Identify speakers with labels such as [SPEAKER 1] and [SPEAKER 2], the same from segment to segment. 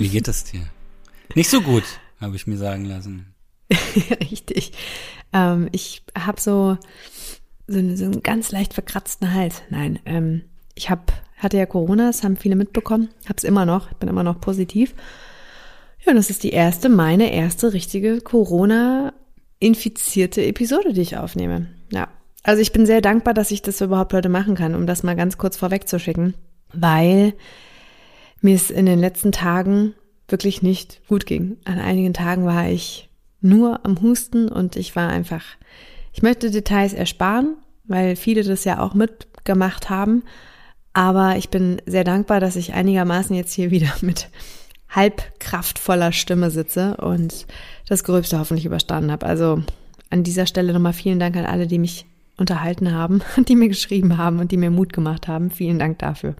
[SPEAKER 1] Wie geht es dir? Nicht so gut, habe ich mir sagen lassen.
[SPEAKER 2] Richtig. Ähm, ich habe so, so, so einen ganz leicht verkratzten Hals. Nein, ähm, ich hab, hatte ja Corona, das haben viele mitbekommen. Hab's immer noch, bin immer noch positiv. Ja, und das ist die erste, meine erste richtige Corona-infizierte Episode, die ich aufnehme. Ja. Also ich bin sehr dankbar, dass ich das überhaupt heute machen kann, um das mal ganz kurz vorwegzuschicken, weil mir es in den letzten Tagen wirklich nicht gut ging. An einigen Tagen war ich nur am Husten und ich war einfach, ich möchte Details ersparen, weil viele das ja auch mitgemacht haben. Aber ich bin sehr dankbar, dass ich einigermaßen jetzt hier wieder mit halb kraftvoller Stimme sitze und das Gröbste hoffentlich überstanden habe. Also an dieser Stelle nochmal vielen Dank an alle, die mich unterhalten haben, die mir geschrieben haben und die mir Mut gemacht haben. Vielen Dank dafür.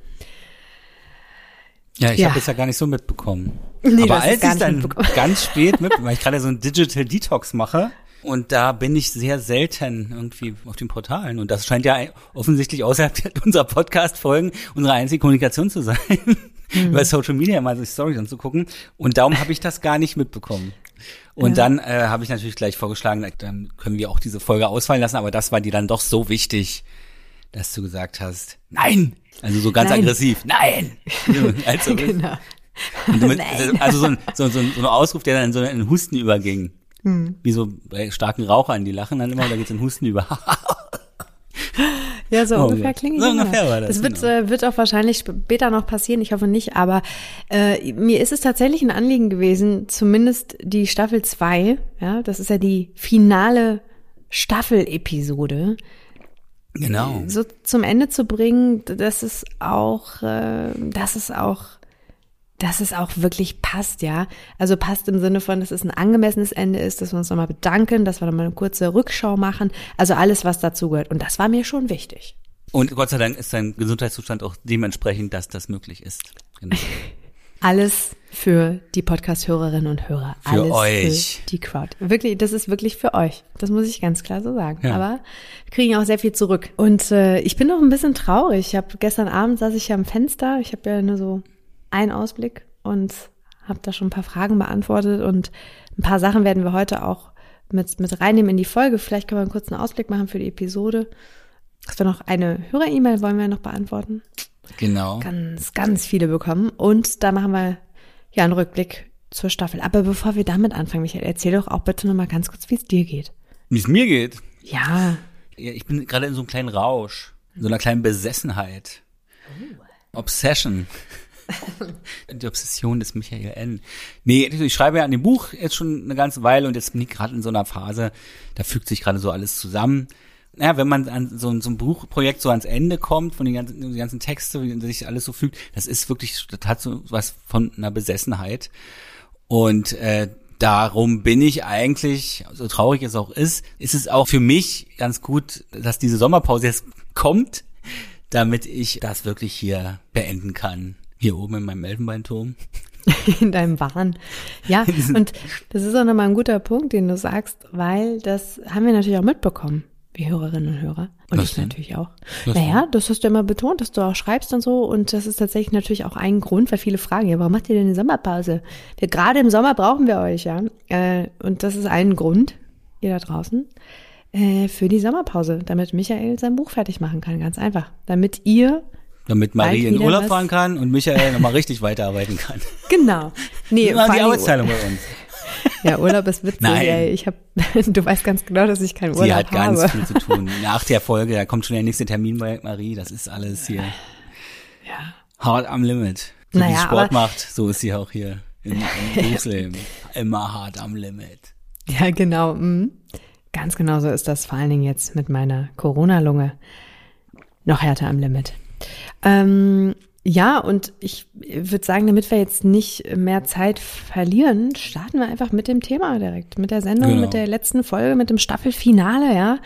[SPEAKER 1] Ja, ich ja. habe es ja gar nicht so mitbekommen. Nee, Aber als ich dann ganz spät mit, weil ich gerade so ein Digital Detox mache, und da bin ich sehr selten irgendwie auf den Portalen. Und das scheint ja offensichtlich außerhalb unserer Podcast-Folgen unsere einzige Kommunikation zu sein. Mhm. Über Social Media mal so Stories anzugucken. Und darum habe ich das gar nicht mitbekommen. Und ja. dann äh, habe ich natürlich gleich vorgeschlagen, dann können wir auch diese Folge ausfallen lassen, aber das war dir dann doch so wichtig, dass du gesagt hast, nein! Also so ganz nein. aggressiv, nein! also, genau. Mit, nein. Also so ein, so, so, so ein Ausruf, der dann in so einen Husten überging. Hm. Wie so bei starken Rauchern, die lachen dann immer, da geht's in Husten über.
[SPEAKER 2] ja, so oh, ungefähr klingt so ungefähr war das. Das wird, genau. äh, wird auch wahrscheinlich später noch passieren, ich hoffe nicht, aber äh, mir ist es tatsächlich ein Anliegen gewesen, zumindest die Staffel 2, ja, das ist ja die finale Staffel-Episode,
[SPEAKER 1] genau.
[SPEAKER 2] so zum Ende zu bringen, dass es auch, äh, dass es auch dass es auch wirklich passt, ja. Also passt im Sinne von, dass es ein angemessenes Ende ist, dass wir uns nochmal bedanken, dass wir nochmal eine kurze Rückschau machen. Also alles, was dazu gehört. Und das war mir schon wichtig.
[SPEAKER 1] Und Gott sei Dank ist dein Gesundheitszustand auch dementsprechend, dass das möglich ist. Genau.
[SPEAKER 2] Alles für die Podcast-Hörerinnen und Hörer.
[SPEAKER 1] Für
[SPEAKER 2] Alles
[SPEAKER 1] euch.
[SPEAKER 2] Für die Crowd. Wirklich, das ist wirklich für euch. Das muss ich ganz klar so sagen. Ja. Aber wir kriegen auch sehr viel zurück. Und äh, ich bin noch ein bisschen traurig. Ich habe gestern Abend saß ich ja am Fenster. Ich habe ja nur so einen Ausblick und habe da schon ein paar Fragen beantwortet und ein paar Sachen werden wir heute auch mit, mit reinnehmen in die Folge. Vielleicht können wir einen kurzen Ausblick machen für die Episode. Dass wir noch eine Hörer-E-Mail wollen wir noch beantworten.
[SPEAKER 1] Genau.
[SPEAKER 2] Ganz, ganz viele bekommen. Und da machen wir ja einen Rückblick zur Staffel. Aber bevor wir damit anfangen, Michael, erzähl doch auch bitte noch mal ganz kurz, wie es dir geht.
[SPEAKER 1] Wie es mir geht?
[SPEAKER 2] Ja.
[SPEAKER 1] ja. Ich bin gerade in so einem kleinen Rausch, in so einer kleinen Besessenheit. Oh. Obsession. Die Obsession des Michael N. Nee, ich schreibe ja an dem Buch jetzt schon eine ganze Weile und jetzt bin ich gerade in so einer Phase, da fügt sich gerade so alles zusammen. Ja, wenn man an so, so ein Buchprojekt so ans Ende kommt, von den ganzen, den ganzen Texten, wie sich alles so fügt, das ist wirklich, das hat so was von einer Besessenheit. Und äh, darum bin ich eigentlich, so traurig es auch ist, ist es auch für mich ganz gut, dass diese Sommerpause jetzt kommt, damit ich das wirklich hier beenden kann. Hier oben in meinem Elfenbeinturm.
[SPEAKER 2] In deinem Wahn. Ja, und das ist auch nochmal ein guter Punkt, den du sagst, weil das haben wir natürlich auch mitbekommen, wie Hörerinnen und Hörer. Und Was ich denn? natürlich auch. Was naja, das hast du immer betont, dass du auch schreibst und so. Und das ist tatsächlich natürlich auch ein Grund, weil viele fragen, ja, warum macht ihr denn eine Sommerpause? Wir, gerade im Sommer brauchen wir euch, ja. Äh, und das ist ein Grund, ihr da draußen, äh, für die Sommerpause, damit Michael sein Buch fertig machen kann. Ganz einfach. Damit ihr
[SPEAKER 1] damit Marie in Urlaub fahren kann und Michael nochmal richtig weiterarbeiten kann.
[SPEAKER 2] Genau.
[SPEAKER 1] Nee, das die Arbeitsteilung bei uns.
[SPEAKER 2] Ja, Urlaub ist witzig. Nein. Ey. Ich hab, du weißt ganz genau, dass ich keinen Urlaub habe.
[SPEAKER 1] Sie hat
[SPEAKER 2] habe.
[SPEAKER 1] ganz viel zu tun. Nach der Folge, da kommt schon der nächste Termin bei Marie. Das ist alles hier.
[SPEAKER 2] Ja.
[SPEAKER 1] Hart am Limit. So naja, wie sie Sport macht, so ist sie auch hier im, im Berufsleben. Immer hart am Limit.
[SPEAKER 2] Ja, genau. Mhm. Ganz genau so ist das vor allen Dingen jetzt mit meiner Corona-Lunge. Noch härter am Limit. Ähm, ja, und ich würde sagen, damit wir jetzt nicht mehr Zeit verlieren, starten wir einfach mit dem Thema direkt, mit der Sendung, genau. mit der letzten Folge, mit dem Staffelfinale, ja.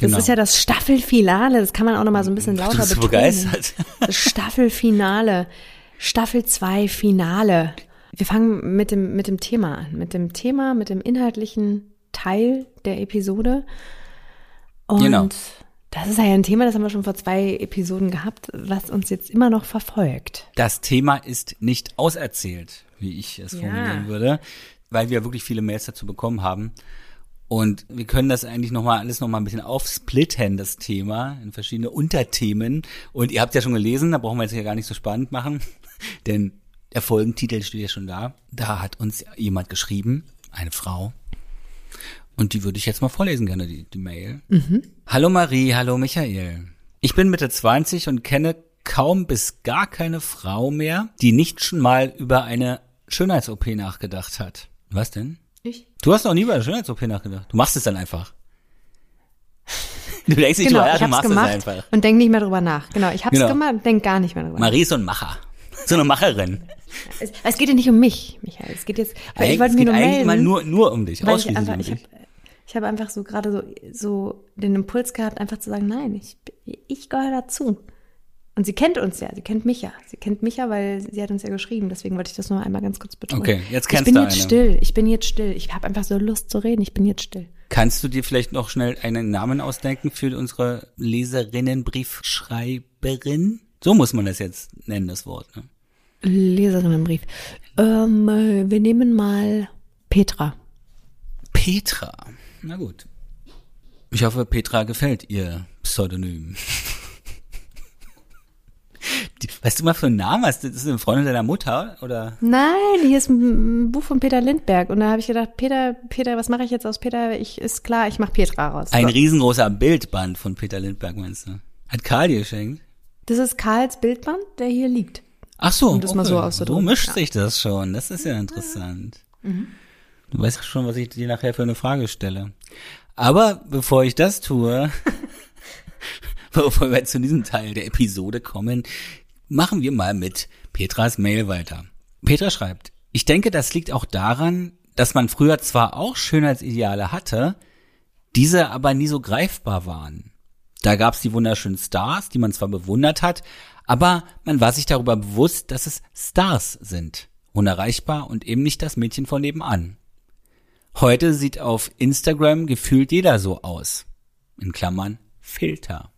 [SPEAKER 2] Das genau. ist ja das Staffelfinale, das kann man auch noch mal so ein bisschen lauter betonen. begeistert. Das Staffelfinale, Staffel 2 Finale. Wir fangen mit dem, mit dem Thema an, mit dem Thema, mit dem inhaltlichen Teil der Episode. Und
[SPEAKER 1] genau.
[SPEAKER 2] Das ist ja ein Thema, das haben wir schon vor zwei Episoden gehabt, was uns jetzt immer noch verfolgt.
[SPEAKER 1] Das Thema ist nicht auserzählt, wie ich es ja. formulieren würde, weil wir wirklich viele Mails dazu bekommen haben. Und wir können das eigentlich nochmal alles nochmal ein bisschen aufsplitten, das Thema, in verschiedene Unterthemen. Und ihr habt ja schon gelesen, da brauchen wir jetzt ja gar nicht so spannend machen, denn der Folgentitel steht ja schon da. Da hat uns jemand geschrieben, eine Frau. Und die würde ich jetzt mal vorlesen gerne, die, die Mail. Mhm. Hallo Marie, hallo Michael. Ich bin Mitte 20 und kenne kaum bis gar keine Frau mehr, die nicht schon mal über eine Schönheits-OP nachgedacht hat. Was denn?
[SPEAKER 2] Ich.
[SPEAKER 1] Du hast noch nie über eine Schönheits-OP nachgedacht. Du machst es dann einfach. Du denkst nicht
[SPEAKER 2] genau,
[SPEAKER 1] drüber, ja,
[SPEAKER 2] du machst es einfach. Und denk nicht mehr drüber nach. Genau, ich hab's genau. gemacht und denk gar nicht mehr drüber
[SPEAKER 1] Marie ist so ein Macher. So eine Macherin.
[SPEAKER 2] Es, es geht ja nicht um mich, Michael. Es geht jetzt,
[SPEAKER 1] ich wollte mir nur melden. Immer nur, nur um dich, ausschließlich
[SPEAKER 2] einfach,
[SPEAKER 1] um dich.
[SPEAKER 2] Ich habe ich hab einfach so gerade so, so den Impuls gehabt, einfach zu sagen, nein, ich, ich gehöre dazu. Und sie kennt uns ja, sie kennt mich ja. Sie kennt mich ja, weil sie hat uns ja geschrieben. Deswegen wollte ich das noch einmal ganz kurz betonen.
[SPEAKER 1] Okay, jetzt kennst
[SPEAKER 2] du Ich bin
[SPEAKER 1] jetzt
[SPEAKER 2] eine. still, ich bin jetzt still. Ich habe einfach so Lust zu reden, ich bin jetzt still.
[SPEAKER 1] Kannst du dir vielleicht noch schnell einen Namen ausdenken für unsere Leserinnenbriefschreiberin? So muss man das jetzt nennen, das Wort. Ne?
[SPEAKER 2] Leserinnenbrief. Ähm, äh, wir nehmen mal Petra.
[SPEAKER 1] Petra. Na gut. Ich hoffe, Petra gefällt ihr Pseudonym. Weißt du mal für einen Namen hast? Das ist eine Freundin deiner Mutter, oder?
[SPEAKER 2] Nein, hier ist ein Buch von Peter Lindberg. Und da habe ich gedacht, Peter, Peter, was mache ich jetzt aus Peter? Ich, ist klar, ich mache Petra raus.
[SPEAKER 1] Ein so. riesengroßer Bildband von Peter Lindberg, meinst du? Hat Karl dir geschenkt?
[SPEAKER 2] Das ist Karls Bildband, der hier liegt.
[SPEAKER 1] Ach so,
[SPEAKER 2] um das okay. mal so auszudrücken.
[SPEAKER 1] So mischt ja. sich das schon. Das ist ja interessant. Mhm. Du weißt schon, was ich dir nachher für eine Frage stelle. Aber bevor ich das tue, bevor wir zu diesem Teil der Episode kommen, machen wir mal mit Petras Mail weiter. Petra schreibt, ich denke, das liegt auch daran, dass man früher zwar auch Schönheitsideale hatte, diese aber nie so greifbar waren. Da gab's die wunderschönen Stars, die man zwar bewundert hat, aber man war sich darüber bewusst, dass es Stars sind, unerreichbar und eben nicht das Mädchen von nebenan. Heute sieht auf Instagram gefühlt jeder so aus. In Klammern Filter.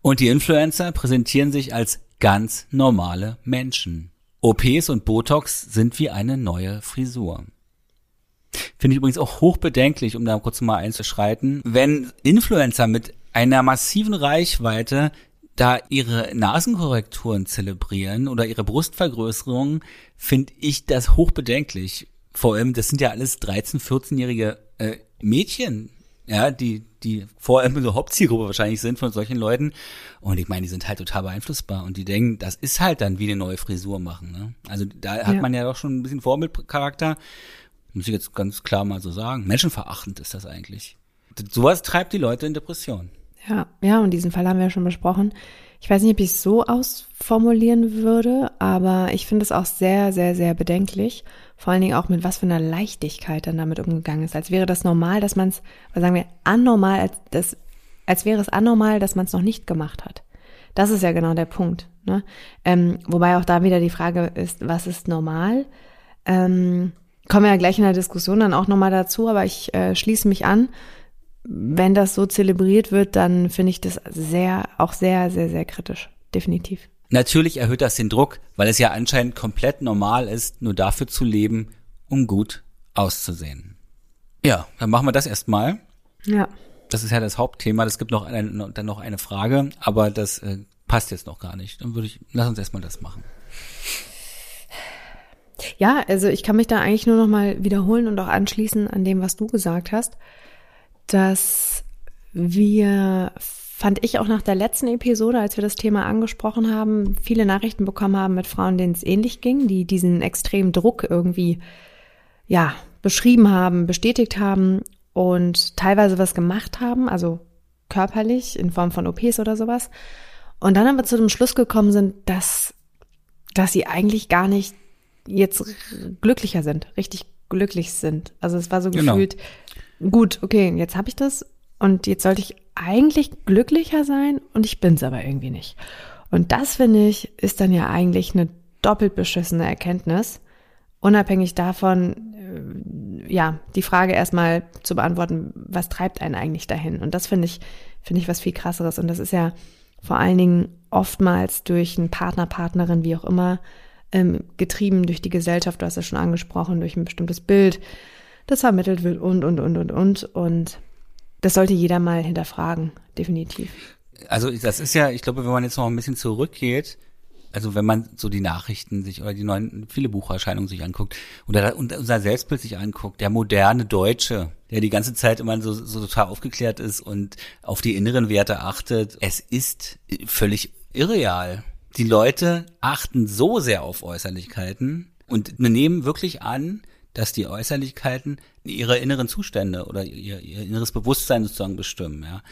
[SPEAKER 1] Und die Influencer präsentieren sich als ganz normale Menschen. OPs und Botox sind wie eine neue Frisur. Finde ich übrigens auch hochbedenklich, um da kurz mal einzuschreiten, wenn Influencer mit einer massiven Reichweite da ihre Nasenkorrekturen zelebrieren oder ihre Brustvergrößerung, finde ich das hochbedenklich. Vor allem, das sind ja alles 13-, 14-jährige äh, Mädchen, ja, die, die vor allem so Hauptzielgruppe wahrscheinlich sind von solchen Leuten. Und ich meine, die sind halt total beeinflussbar und die denken, das ist halt dann wie eine neue Frisur machen. Ne? Also da hat ja. man ja doch schon ein bisschen Vorbildcharakter. Muss ich jetzt ganz klar mal so sagen. Menschenverachtend ist das eigentlich. Sowas treibt die Leute in Depression.
[SPEAKER 2] Ja, ja, und diesen Fall haben wir ja schon besprochen. Ich weiß nicht, ob ich es so ausformulieren würde, aber ich finde es auch sehr, sehr, sehr bedenklich. Vor allen Dingen auch mit was für einer Leichtigkeit dann damit umgegangen ist. Als wäre das normal, dass man es, sagen wir, anormal, als, das, als wäre es anormal, dass man es noch nicht gemacht hat. Das ist ja genau der Punkt. Ne? Ähm, wobei auch da wieder die Frage ist, was ist normal? Ähm, kommen wir ja gleich in der Diskussion dann auch nochmal dazu, aber ich äh, schließe mich an wenn das so zelebriert wird, dann finde ich das sehr, auch sehr, sehr, sehr kritisch. Definitiv.
[SPEAKER 1] Natürlich erhöht das den Druck, weil es ja anscheinend komplett normal ist, nur dafür zu leben, um gut auszusehen. Ja, dann machen wir das erstmal.
[SPEAKER 2] Ja.
[SPEAKER 1] Das ist ja das Hauptthema. Es gibt noch eine, dann noch eine Frage, aber das äh, passt jetzt noch gar nicht. Dann würde ich, lass uns erstmal das machen.
[SPEAKER 2] Ja, also ich kann mich da eigentlich nur noch mal wiederholen und auch anschließen an dem, was du gesagt hast dass wir, fand ich auch nach der letzten Episode, als wir das Thema angesprochen haben, viele Nachrichten bekommen haben mit Frauen, denen es ähnlich ging, die diesen extremen Druck irgendwie, ja, beschrieben haben, bestätigt haben und teilweise was gemacht haben, also körperlich in Form von OPs oder sowas. Und dann aber zu dem Schluss gekommen sind, dass, dass sie eigentlich gar nicht jetzt glücklicher sind, richtig glücklich sind. Also es war so genau. gefühlt, gut, okay, jetzt habe ich das und jetzt sollte ich eigentlich glücklicher sein und ich bin's aber irgendwie nicht. Und das finde ich ist dann ja eigentlich eine doppelt beschissene Erkenntnis, unabhängig davon, äh, ja, die Frage erstmal zu beantworten, was treibt einen eigentlich dahin? Und das finde ich finde ich was viel krasseres. Und das ist ja vor allen Dingen oftmals durch einen Partner, Partnerin, wie auch immer, ähm, getrieben durch die Gesellschaft, du hast es schon angesprochen, durch ein bestimmtes Bild, das vermittelt wird und, und, und, und, und. Und das sollte jeder mal hinterfragen, definitiv.
[SPEAKER 1] Also das ist ja, ich glaube, wenn man jetzt noch ein bisschen zurückgeht, also wenn man so die Nachrichten sich oder die neuen, viele Bucherscheinungen sich anguckt oder unser Selbstbild sich anguckt, der moderne Deutsche, der die ganze Zeit immer so, so total aufgeklärt ist und auf die inneren Werte achtet, es ist völlig irreal. Die Leute achten so sehr auf Äußerlichkeiten und nehmen wirklich an, dass die Äußerlichkeiten ihre inneren Zustände oder ihr, ihr inneres Bewusstsein sozusagen bestimmen. Ja.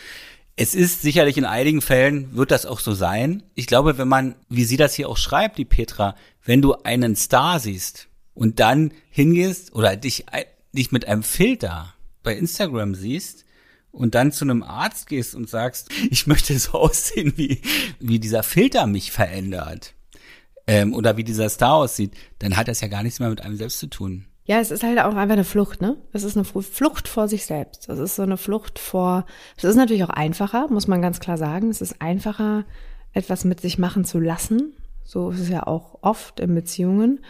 [SPEAKER 1] Es ist sicherlich in einigen Fällen wird das auch so sein. Ich glaube, wenn man, wie sie das hier auch schreibt, die Petra, wenn du einen Star siehst und dann hingehst oder dich, dich mit einem Filter bei Instagram siehst und dann zu einem Arzt gehst und sagst, ich möchte so aussehen, wie, wie dieser Filter mich verändert, ähm, oder wie dieser Star aussieht, dann hat das ja gar nichts mehr mit einem selbst zu tun.
[SPEAKER 2] Ja, es ist halt auch einfach eine Flucht, ne? Es ist eine Flucht vor sich selbst. Es ist so eine Flucht vor, es ist natürlich auch einfacher, muss man ganz klar sagen. Es ist einfacher, etwas mit sich machen zu lassen. So ist es ja auch oft in Beziehungen,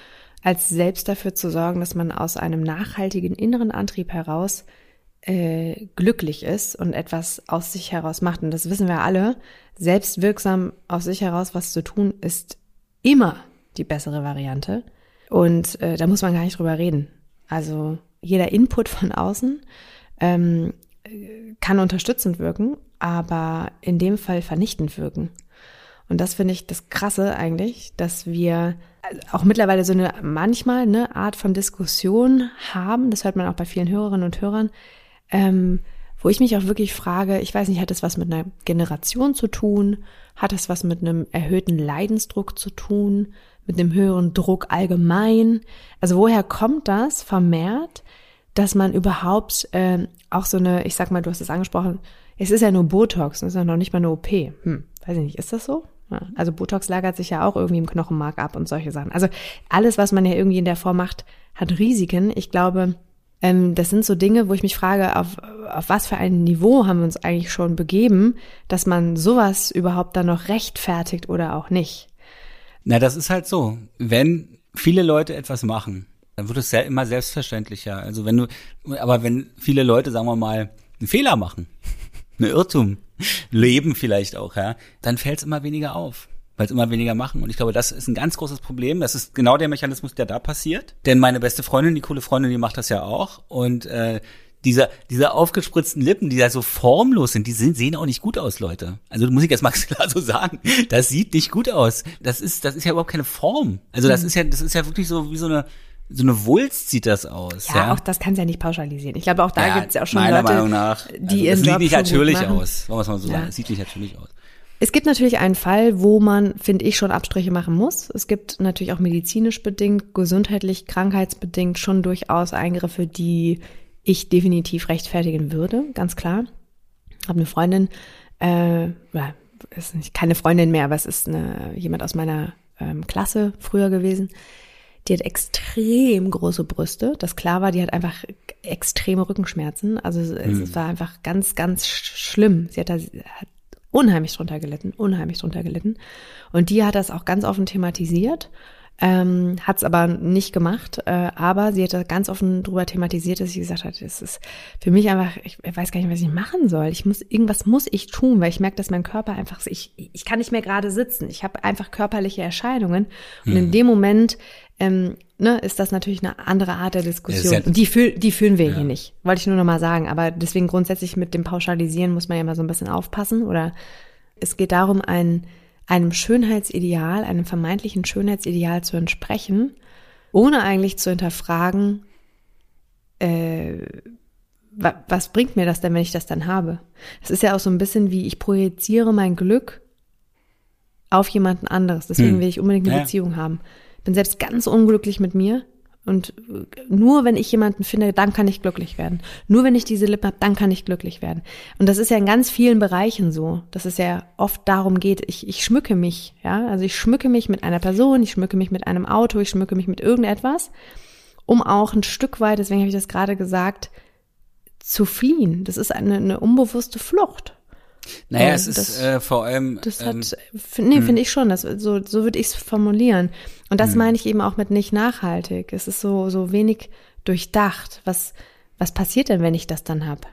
[SPEAKER 2] als selbst dafür zu sorgen, dass man aus einem nachhaltigen inneren Antrieb heraus äh, glücklich ist und etwas aus sich heraus macht. Und das wissen wir alle. Selbstwirksam aus sich heraus was zu tun, ist immer die bessere Variante. Und äh, da muss man gar nicht drüber reden. Also jeder Input von außen ähm, kann unterstützend wirken, aber in dem Fall vernichtend wirken. Und das finde ich das Krasse eigentlich, dass wir auch mittlerweile so eine manchmal eine Art von Diskussion haben, das hört man auch bei vielen Hörerinnen und Hörern, ähm, wo ich mich auch wirklich frage, ich weiß nicht, hat das was mit einer Generation zu tun? Hat das was mit einem erhöhten Leidensdruck zu tun? Mit einem höheren Druck allgemein. Also woher kommt das vermehrt, dass man überhaupt äh, auch so eine, ich sag mal, du hast es angesprochen, es ist ja nur Botox, es ist ja noch nicht mal eine OP. Hm, weiß ich nicht, ist das so? Ja, also Botox lagert sich ja auch irgendwie im Knochenmark ab und solche Sachen. Also alles, was man ja irgendwie in der Form macht, hat Risiken. Ich glaube, ähm, das sind so Dinge, wo ich mich frage, auf, auf was für ein Niveau haben wir uns eigentlich schon begeben, dass man sowas überhaupt dann noch rechtfertigt oder auch nicht.
[SPEAKER 1] Na, das ist halt so. Wenn viele Leute etwas machen, dann wird es immer selbstverständlicher. Also wenn du, aber wenn viele Leute, sagen wir mal, einen Fehler machen, einen Irrtum, leben vielleicht auch, ja, dann fällt es immer weniger auf weil es immer weniger machen. Und ich glaube, das ist ein ganz großes Problem. Das ist genau der Mechanismus, der da passiert. Denn meine beste Freundin, die coole Freundin, die macht das ja auch. Und äh, dieser, diese aufgespritzten Lippen, die da so formlos sind, die sind, sehen auch nicht gut aus, Leute. Also muss ich jetzt mal klar so sagen. Das sieht nicht gut aus. Das ist, das ist ja überhaupt keine Form. Also das mhm. ist ja, das ist ja wirklich so wie so eine, so eine Wulst sieht das aus.
[SPEAKER 2] Ja, ja? auch das kann es ja nicht pauschalisieren. Ich glaube, auch da ja, gibt es ja auch schon
[SPEAKER 1] meiner
[SPEAKER 2] Leute,
[SPEAKER 1] Meinung nach,
[SPEAKER 2] die
[SPEAKER 1] also,
[SPEAKER 2] es
[SPEAKER 1] sieht nicht natürlich aus. Wollen wir es mal so ja. sagen. Es sieht nicht natürlich aus.
[SPEAKER 2] Es gibt natürlich einen Fall, wo man, finde ich, schon Abstriche machen muss. Es gibt natürlich auch medizinisch bedingt, gesundheitlich, krankheitsbedingt schon durchaus Eingriffe, die ich definitiv rechtfertigen würde, ganz klar. Habe eine Freundin, äh, ist nicht keine Freundin mehr, aber es ist eine, jemand aus meiner ähm, Klasse früher gewesen. Die hat extrem große Brüste. Das klar war, die hat einfach extreme Rückenschmerzen. Also es, mhm. es war einfach ganz, ganz schlimm. Sie hat da hat unheimlich drunter gelitten, unheimlich drunter gelitten. Und die hat das auch ganz offen thematisiert ähm, hat es aber nicht gemacht. Äh, aber sie hat ganz offen darüber thematisiert, dass sie gesagt hat, es ist für mich einfach, ich weiß gar nicht, was ich machen soll. Ich muss, irgendwas muss ich tun, weil ich merke, dass mein Körper einfach, ich, ich kann nicht mehr gerade sitzen. Ich habe einfach körperliche Erscheinungen. Und in hm. dem Moment ähm, ne, ist das natürlich eine andere Art der Diskussion. Ja, Und die, fühl, die fühlen wir ja. hier nicht. Wollte ich nur noch mal sagen. Aber deswegen grundsätzlich mit dem Pauschalisieren muss man ja immer so ein bisschen aufpassen. Oder es geht darum, ein einem Schönheitsideal, einem vermeintlichen Schönheitsideal zu entsprechen, ohne eigentlich zu hinterfragen, äh, was bringt mir das denn, wenn ich das dann habe? Es ist ja auch so ein bisschen wie ich projiziere mein Glück auf jemanden anderes. Deswegen hm. will ich unbedingt eine ja. Beziehung haben. Bin selbst ganz unglücklich mit mir und nur wenn ich jemanden finde, dann kann ich glücklich werden. Nur wenn ich diese Lippen habe, dann kann ich glücklich werden. Und das ist ja in ganz vielen Bereichen so, dass es ja oft darum geht, ich, ich schmücke mich, ja. Also ich schmücke mich mit einer Person, ich schmücke mich mit einem Auto, ich schmücke mich mit irgendetwas, um auch ein Stück weit, deswegen habe ich das gerade gesagt, zu fliehen. Das ist eine, eine unbewusste Flucht.
[SPEAKER 1] Naja, es ist äh, vor allem.
[SPEAKER 2] Das hat, ähm, nee, hm. finde ich schon. Das, so so würde ich es formulieren. Und das hm. meine ich eben auch mit nicht nachhaltig. Es ist so, so wenig durchdacht. Was, was passiert denn, wenn ich das dann hab?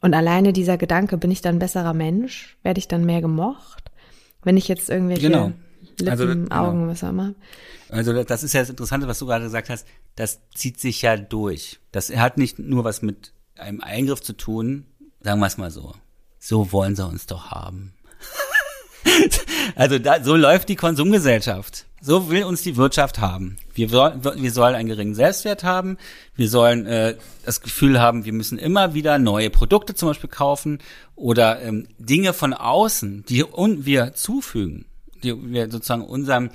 [SPEAKER 2] Und alleine dieser Gedanke, bin ich dann ein besserer Mensch? Werde ich dann mehr gemocht? Wenn ich jetzt irgendwelche
[SPEAKER 1] genau.
[SPEAKER 2] Lippen, also, genau. Augen, was auch immer.
[SPEAKER 1] Also das ist ja das Interessante, was du gerade gesagt hast. Das zieht sich ja durch. Das hat nicht nur was mit einem Eingriff zu tun, sagen wir es mal so. So wollen sie uns doch haben. also da, so läuft die Konsumgesellschaft. So will uns die Wirtschaft haben. Wir, soll, wir sollen einen geringen Selbstwert haben. Wir sollen äh, das Gefühl haben, wir müssen immer wieder neue Produkte zum Beispiel kaufen oder ähm, Dinge von außen, die un wir zufügen, die wir sozusagen unserem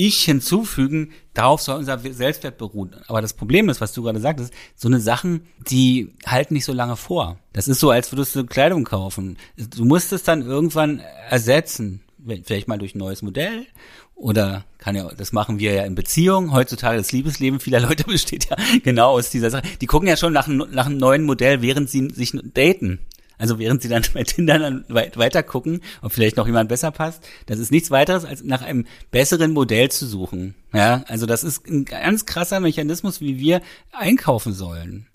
[SPEAKER 1] Ich hinzufügen, darauf soll unser Selbstwert beruhen. Aber das Problem ist, was du gerade sagtest, so eine Sachen, die halten nicht so lange vor. Das ist so, als würdest du Kleidung kaufen. Du musst es dann irgendwann ersetzen vielleicht mal durch ein neues Modell oder kann ja, das machen wir ja in Beziehungen. Heutzutage das Liebesleben vieler Leute besteht ja genau aus dieser Sache. Die gucken ja schon nach, nach einem neuen Modell, während sie sich daten. Also während sie dann bei Tinder dann weiter gucken, ob vielleicht noch jemand besser passt. Das ist nichts weiteres, als nach einem besseren Modell zu suchen. Ja, also das ist ein ganz krasser Mechanismus, wie wir einkaufen sollen.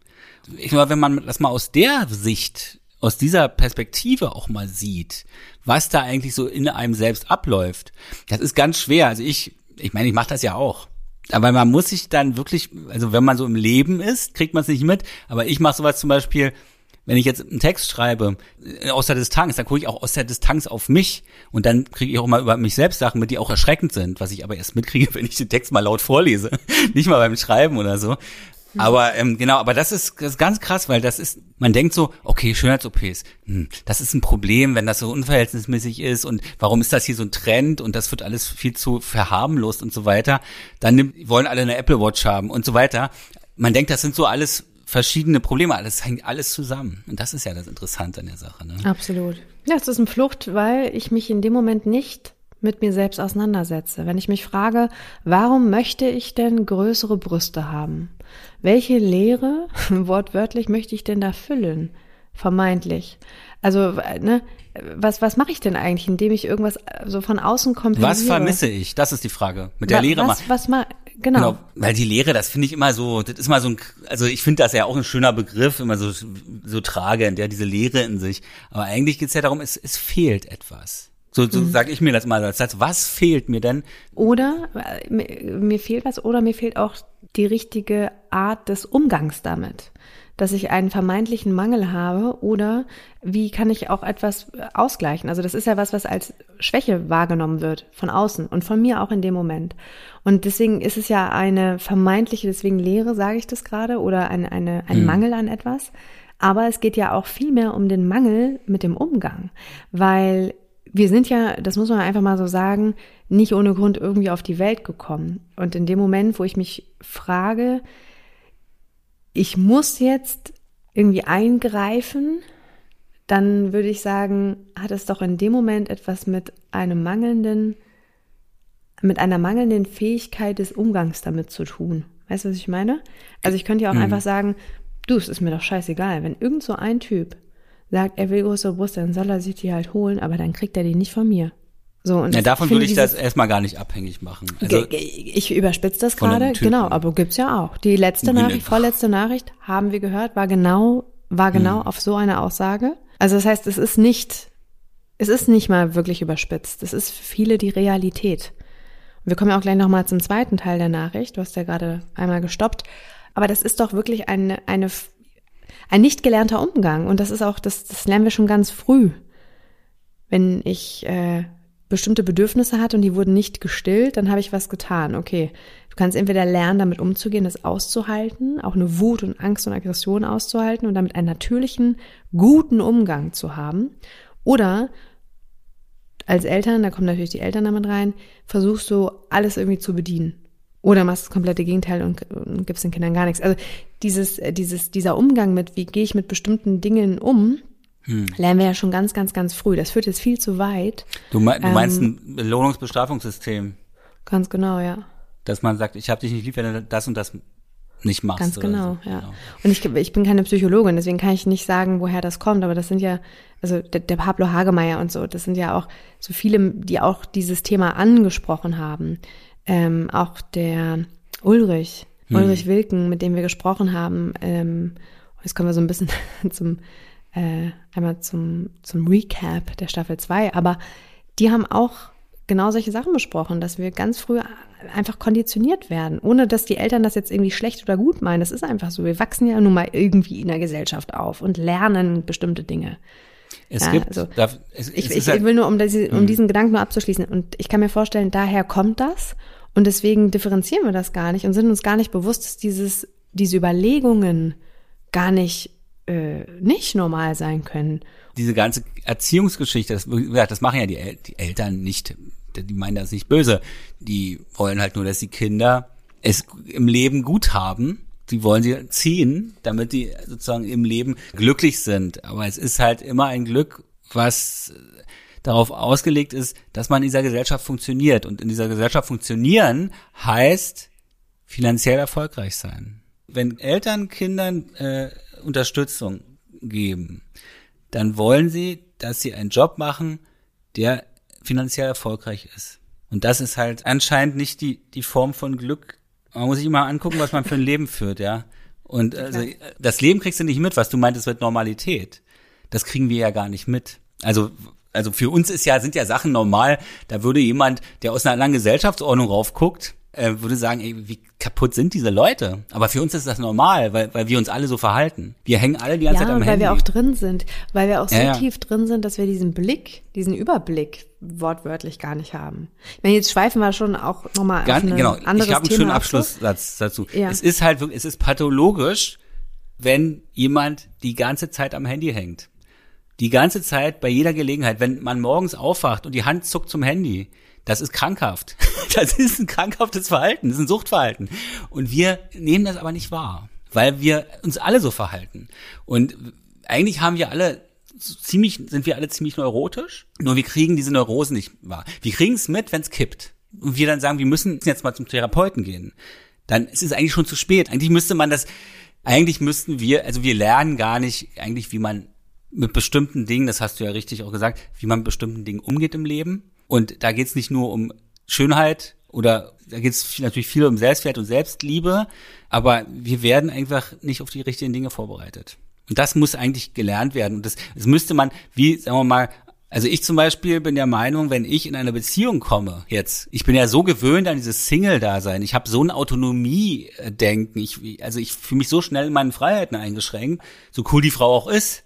[SPEAKER 1] Ich glaube, wenn man das mal aus der Sicht aus dieser Perspektive auch mal sieht, was da eigentlich so in einem selbst abläuft, das ist ganz schwer. Also ich, ich meine, ich mache das ja auch. Aber man muss sich dann wirklich, also wenn man so im Leben ist, kriegt man es nicht mit. Aber ich mache sowas zum Beispiel, wenn ich jetzt einen Text schreibe, äh, aus der Distanz, dann gucke ich auch aus der Distanz auf mich und dann kriege ich auch mal über mich selbst Sachen mit, die auch erschreckend sind, was ich aber erst mitkriege, wenn ich den Text mal laut vorlese. Nicht mal beim Schreiben oder so. Mhm. Aber ähm, genau, aber das ist, das ist ganz krass, weil das ist, man denkt so, okay, Schönheits-OPs, hm, das ist ein Problem, wenn das so unverhältnismäßig ist und warum ist das hier so ein Trend und das wird alles viel zu verharmlost und so weiter. Dann nimmt, wollen alle eine Apple Watch haben und so weiter. Man denkt, das sind so alles verschiedene Probleme, alles hängt alles zusammen. Und das ist ja das Interessante an der Sache. Ne?
[SPEAKER 2] Absolut. Ja, es ist eine Flucht, weil ich mich in dem Moment nicht mit mir selbst auseinandersetze. Wenn ich mich frage, warum möchte ich denn größere Brüste haben? Welche Lehre, wortwörtlich, möchte ich denn da füllen? Vermeintlich. Also, ne, was, was mache ich denn eigentlich, indem ich irgendwas so von außen kompensiere?
[SPEAKER 1] Was vermisse ich? Das ist die Frage. Mit der was, Lehre
[SPEAKER 2] was, was mal, genau. genau.
[SPEAKER 1] Weil die Lehre, das finde ich immer so, das ist mal so ein, also ich finde das ja auch ein schöner Begriff, immer so, so tragend, ja, diese Lehre in sich. Aber eigentlich geht's ja darum, es, es fehlt etwas. So, so mhm. sage ich mir das mal als Satz. Was fehlt mir denn?
[SPEAKER 2] Oder mir, mir fehlt was oder mir fehlt auch die richtige Art des Umgangs damit. Dass ich einen vermeintlichen Mangel habe oder wie kann ich auch etwas ausgleichen? Also das ist ja was, was als Schwäche wahrgenommen wird von außen und von mir auch in dem Moment. Und deswegen ist es ja eine vermeintliche, deswegen Lehre, sage ich das gerade, oder eine, eine, ein mhm. Mangel an etwas. Aber es geht ja auch viel mehr um den Mangel mit dem Umgang, weil wir sind ja, das muss man einfach mal so sagen, nicht ohne Grund irgendwie auf die Welt gekommen. Und in dem Moment, wo ich mich frage, ich muss jetzt irgendwie eingreifen, dann würde ich sagen, hat es doch in dem Moment etwas mit einem mangelnden, mit einer mangelnden Fähigkeit des Umgangs damit zu tun. Weißt du, was ich meine? Also ich könnte ja auch mhm. einfach sagen, du, es ist mir doch scheißegal, wenn irgend so ein Typ sagt, er will große Brust, dann soll er sich die halt holen, aber dann kriegt er die nicht von mir. So,
[SPEAKER 1] und ja, davon würde ich das erstmal gar nicht abhängig machen.
[SPEAKER 2] Also, ich überspitze das gerade, genau, aber gibt's ja auch. Die letzte Nachricht, vorletzte Nachricht, haben wir gehört, war genau, war genau hm. auf so eine Aussage. Also das heißt, es ist nicht, es ist nicht mal wirklich überspitzt. Es ist für viele die Realität. Und wir kommen ja auch gleich nochmal zum zweiten Teil der Nachricht. Du hast ja gerade einmal gestoppt. Aber das ist doch wirklich eine, eine ein nicht gelernter Umgang. Und das ist auch, das, das lernen wir schon ganz früh. Wenn ich äh, bestimmte Bedürfnisse hatte und die wurden nicht gestillt, dann habe ich was getan. Okay, du kannst entweder lernen, damit umzugehen, das auszuhalten, auch eine Wut und Angst und Aggression auszuhalten und damit einen natürlichen, guten Umgang zu haben. Oder als Eltern, da kommen natürlich die Eltern damit rein, versuchst du alles irgendwie zu bedienen. Oder machst das komplette Gegenteil und, und gibst den Kindern gar nichts. Also dieses, dieses, dieser Umgang mit, wie gehe ich mit bestimmten Dingen um, hm. lernen wir ja schon ganz, ganz, ganz früh. Das führt jetzt viel zu weit.
[SPEAKER 1] Du, mein, du meinst ähm, ein Belohnungsbestrafungssystem?
[SPEAKER 2] Ganz genau, ja.
[SPEAKER 1] Dass man sagt, ich habe dich nicht lieb, wenn du das und das nicht machst.
[SPEAKER 2] Ganz genau,
[SPEAKER 1] so.
[SPEAKER 2] ja. Genau. Und ich, ich bin keine Psychologin, deswegen kann ich nicht sagen, woher das kommt, aber das sind ja, also der, der Pablo Hagemeyer und so, das sind ja auch so viele, die auch dieses Thema angesprochen haben. Ähm, auch der Ulrich, hm. Ulrich Wilken, mit dem wir gesprochen haben, ähm, jetzt kommen wir so ein bisschen zum, äh, einmal zum, zum Recap der Staffel 2, aber die haben auch genau solche Sachen besprochen, dass wir ganz früh einfach konditioniert werden, ohne dass die Eltern das jetzt irgendwie schlecht oder gut meinen. Das ist einfach so. Wir wachsen ja nun mal irgendwie in der Gesellschaft auf und lernen bestimmte Dinge.
[SPEAKER 1] Es ja, gibt, also,
[SPEAKER 2] darf, es, ich, es ich, halt, will nur, um, das, um hm. diesen Gedanken nur abzuschließen, und ich kann mir vorstellen, daher kommt das und deswegen differenzieren wir das gar nicht und sind uns gar nicht bewusst, dass dieses, diese Überlegungen gar nicht, äh, nicht normal sein können.
[SPEAKER 1] Diese ganze Erziehungsgeschichte, das, das machen ja die, El die Eltern nicht die meinen das nicht böse. Die wollen halt nur, dass die Kinder es im Leben gut haben. Die wollen sie ziehen, damit die sozusagen im Leben glücklich sind. Aber es ist halt immer ein Glück, was darauf ausgelegt ist, dass man in dieser Gesellschaft funktioniert. Und in dieser Gesellschaft funktionieren heißt finanziell erfolgreich sein. Wenn Eltern Kindern äh, Unterstützung geben, dann wollen sie, dass sie einen Job machen, der finanziell erfolgreich ist. Und das ist halt anscheinend nicht die, die Form von Glück. Man muss sich immer angucken, was man für ein Leben führt, ja. Und also, das Leben kriegst du nicht mit, was du meintest, wird Normalität. Das kriegen wir ja gar nicht mit. Also, also für uns ist ja, sind ja Sachen normal. Da würde jemand, der aus einer anderen Gesellschaftsordnung raufguckt, äh, würde sagen, ey, wie kaputt sind diese Leute? Aber für uns ist das normal, weil, weil wir uns alle so verhalten. Wir hängen alle die ganze ja, Zeit am
[SPEAKER 2] weil
[SPEAKER 1] Handy.
[SPEAKER 2] weil wir auch drin sind. Weil wir auch so ja, tief drin sind, dass wir diesen Blick, diesen Überblick wortwörtlich gar nicht haben. Ich meine, jetzt schweifen wir schon auch nochmal
[SPEAKER 1] auf ein genau. anderes Ich habe einen schönen Abschlusssatz dazu. Ja. Es ist halt wirklich, es ist pathologisch, wenn jemand die ganze Zeit am Handy hängt. Die ganze Zeit bei jeder Gelegenheit, wenn man morgens aufwacht und die Hand zuckt zum Handy, das ist krankhaft. Das ist ein krankhaftes Verhalten, das ist ein Suchtverhalten. Und wir nehmen das aber nicht wahr, weil wir uns alle so verhalten. Und eigentlich haben wir alle ziemlich, sind wir alle ziemlich neurotisch, nur wir kriegen diese Neurosen nicht wahr. Wir kriegen es mit, wenn es kippt. Und wir dann sagen, wir müssen jetzt mal zum Therapeuten gehen. Dann ist es eigentlich schon zu spät. Eigentlich müsste man das, eigentlich müssten wir, also wir lernen gar nicht eigentlich, wie man mit bestimmten Dingen, das hast du ja richtig auch gesagt, wie man mit bestimmten Dingen umgeht im Leben. Und da geht es nicht nur um Schönheit oder da geht es natürlich viel um Selbstwert und Selbstliebe, aber wir werden einfach nicht auf die richtigen Dinge vorbereitet. Und das muss eigentlich gelernt werden. Und das, das müsste man, wie, sagen wir mal, also ich zum Beispiel bin der Meinung, wenn ich in eine Beziehung komme jetzt, ich bin ja so gewöhnt an dieses Single-Dasein, ich habe so ein Autonomie-Denken, ich, also ich fühle mich so schnell in meinen Freiheiten eingeschränkt, so cool die Frau auch ist.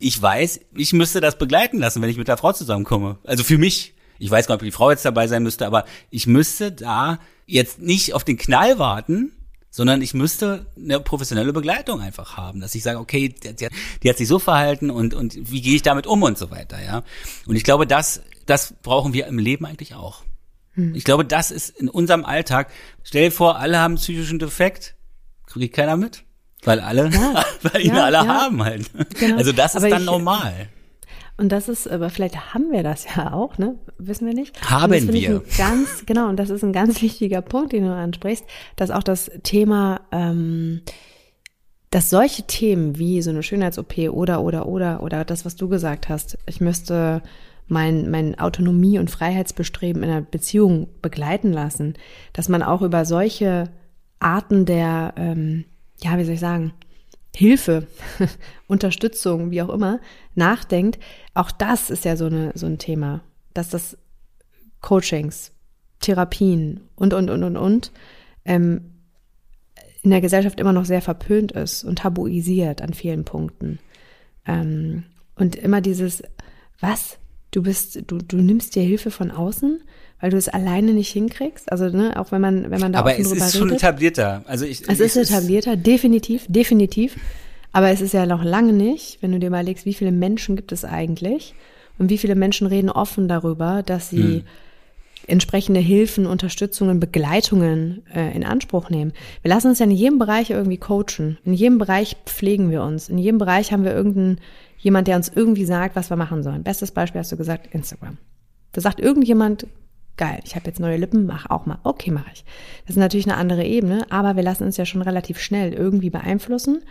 [SPEAKER 1] Ich weiß, ich müsste das begleiten lassen, wenn ich mit der Frau zusammenkomme. Also für mich. Ich weiß gar nicht, ob die Frau jetzt dabei sein müsste, aber ich müsste da jetzt nicht auf den Knall warten, sondern ich müsste eine professionelle Begleitung einfach haben, dass ich sage, okay, die, die, die hat sich so verhalten und, und wie gehe ich damit um und so weiter, ja. Und ich glaube, das, das brauchen wir im Leben eigentlich auch. Hm. Ich glaube, das ist in unserem Alltag. Stell dir vor, alle haben psychischen Defekt, kriegt keiner mit. Weil alle, ja, weil ihn ja, alle ja. haben halt. Genau. Also das ist Aber dann ich, normal.
[SPEAKER 2] Und das ist, aber vielleicht haben wir das ja auch, ne? Wissen wir nicht.
[SPEAKER 1] Haben wir.
[SPEAKER 2] Ganz, genau, und das ist ein ganz wichtiger Punkt, den du ansprichst, dass auch das Thema, ähm, dass solche Themen wie so eine Schönheits-OP oder, oder, oder, oder das, was du gesagt hast, ich müsste mein, mein Autonomie- und Freiheitsbestreben in einer Beziehung begleiten lassen, dass man auch über solche Arten der, ähm, ja, wie soll ich sagen, Hilfe, Unterstützung, wie auch immer, nachdenkt, auch das ist ja so, eine, so ein Thema, dass das Coachings, Therapien und, und, und, und, und ähm, in der Gesellschaft immer noch sehr verpönt ist und tabuisiert an vielen Punkten. Ähm, und immer dieses, was? Du bist, du, du nimmst dir Hilfe von außen? Weil du es alleine nicht hinkriegst. Also ne, auch wenn man wenn man da
[SPEAKER 1] aber es ist schon
[SPEAKER 2] redet.
[SPEAKER 1] etablierter. Also ich,
[SPEAKER 2] es ist etablierter, definitiv, definitiv. Aber es ist ja noch lange nicht, wenn du dir überlegst, wie viele Menschen gibt es eigentlich und wie viele Menschen reden offen darüber, dass sie hm. entsprechende Hilfen, Unterstützungen, Begleitungen äh, in Anspruch nehmen. Wir lassen uns ja in jedem Bereich irgendwie coachen. In jedem Bereich pflegen wir uns. In jedem Bereich haben wir irgendeinen jemand, der uns irgendwie sagt, was wir machen sollen. Bestes Beispiel hast du gesagt, Instagram. Da sagt irgendjemand, Geil, ich habe jetzt neue Lippen, mach auch mal. Okay, mache ich. Das ist natürlich eine andere Ebene, aber wir lassen uns ja schon relativ schnell irgendwie beeinflussen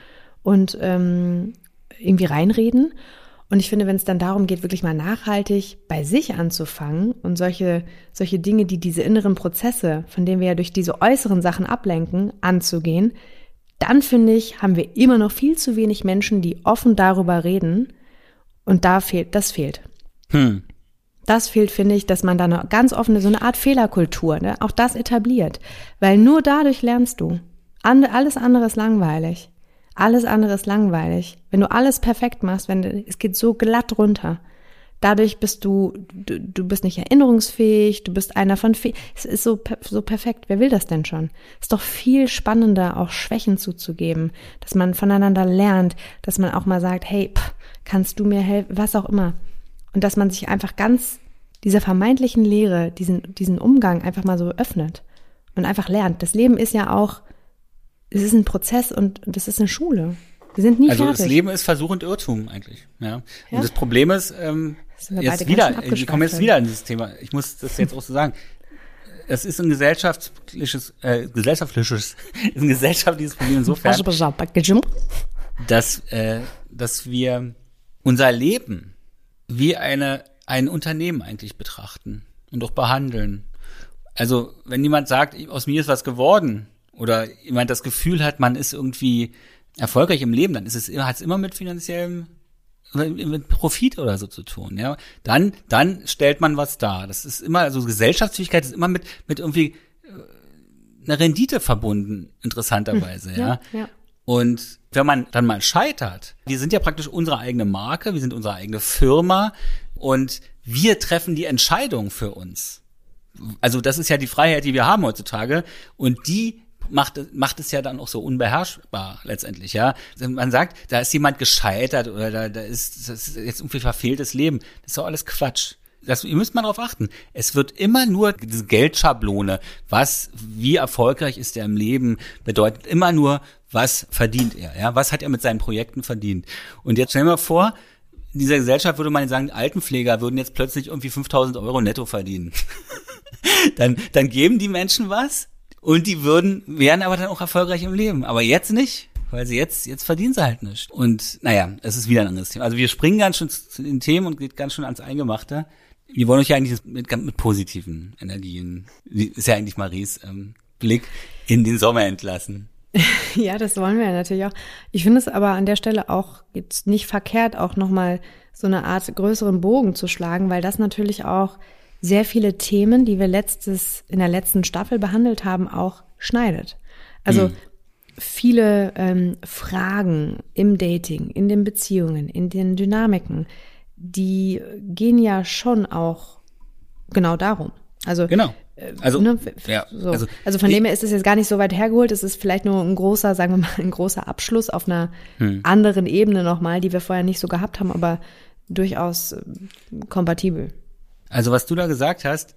[SPEAKER 2] und ähm, irgendwie reinreden. Und ich finde, wenn es dann darum geht, wirklich mal nachhaltig bei sich anzufangen und solche, solche Dinge, die diese inneren Prozesse, von denen wir ja durch diese äußeren Sachen ablenken, anzugehen, dann finde ich, haben wir immer noch viel zu wenig Menschen, die offen darüber reden. Und da fehlt, das fehlt. Hm. Das fehlt, finde ich, dass man da eine ganz offene, so eine Art Fehlerkultur, ne, auch das etabliert. Weil nur dadurch lernst du. Alles andere ist langweilig. Alles andere ist langweilig. Wenn du alles perfekt machst, wenn es geht so glatt runter. Dadurch bist du, du, du bist nicht erinnerungsfähig, du bist einer von viel. Es ist so, so perfekt. Wer will das denn schon? Es ist doch viel spannender, auch Schwächen zuzugeben, dass man voneinander lernt, dass man auch mal sagt, hey, pff, kannst du mir helfen, was auch immer. Und dass man sich einfach ganz dieser vermeintlichen Lehre, diesen, diesen Umgang einfach mal so öffnet und einfach lernt. Das Leben ist ja auch, es ist ein Prozess und das ist eine Schule. Wir sind nie
[SPEAKER 1] also
[SPEAKER 2] fertig.
[SPEAKER 1] das Leben ist Versuch und Irrtum eigentlich. Ja. ja. Und das Problem ist, ähm, jetzt wieder, wir kommen jetzt wieder in dieses Thema. Ich muss das jetzt auch so sagen. Es ist ein gesellschaftliches, äh, gesellschaftliches, ist ein gesellschaftliches Problem insofern, dass, äh, dass wir unser Leben wie eine, ein Unternehmen eigentlich betrachten und auch behandeln. Also, wenn jemand sagt, aus mir ist was geworden, oder jemand das Gefühl hat, man ist irgendwie erfolgreich im Leben, dann ist es hat es immer mit finanziellem mit Profit oder so zu tun, ja. Dann, dann stellt man was dar. Das ist immer, also Gesellschaftsfähigkeit ist immer mit, mit irgendwie äh, einer Rendite verbunden, interessanterweise, hm, ja. ja. Und wenn man dann mal scheitert, wir sind ja praktisch unsere eigene Marke, wir sind unsere eigene Firma und wir treffen die Entscheidung für uns. Also das ist ja die Freiheit, die wir haben heutzutage und die macht, macht es ja dann auch so unbeherrschbar letztendlich, ja. Man sagt, da ist jemand gescheitert oder da, da ist, das ist jetzt irgendwie verfehltes Leben. Das ist doch alles Quatsch. Das, ihr müsst mal darauf achten. Es wird immer nur diese Geldschablone, was, wie erfolgreich ist er im Leben, bedeutet immer nur, was verdient er, ja, was hat er mit seinen Projekten verdient. Und jetzt stellen wir vor, in dieser Gesellschaft würde man sagen, Altenpfleger würden jetzt plötzlich irgendwie 5000 Euro netto verdienen. dann, dann geben die Menschen was und die würden, wären aber dann auch erfolgreich im Leben. Aber jetzt nicht, weil sie jetzt, jetzt verdienen sie halt nicht. Und naja, es ist wieder ein anderes Thema. Also wir springen ganz schön zu den Themen und geht ganz schön ans Eingemachte. Wir wollen euch ja eigentlich mit, mit positiven Energien, ist ja eigentlich Maries ähm, Blick in den Sommer entlassen.
[SPEAKER 2] Ja, das wollen wir natürlich auch. Ich finde es aber an der Stelle auch jetzt nicht verkehrt, auch nochmal so eine Art größeren Bogen zu schlagen, weil das natürlich auch sehr viele Themen, die wir letztes, in der letzten Staffel behandelt haben, auch schneidet. Also mhm. viele ähm, Fragen im Dating, in den Beziehungen, in den Dynamiken, die gehen ja schon auch genau darum. Also
[SPEAKER 1] genau. Äh, also, ne, ja,
[SPEAKER 2] so. also, also von dem her ist es jetzt gar nicht so weit hergeholt. Es ist vielleicht nur ein großer, sagen wir mal, ein großer Abschluss auf einer hm. anderen Ebene nochmal, die wir vorher nicht so gehabt haben, aber durchaus äh, kompatibel.
[SPEAKER 1] Also was du da gesagt hast,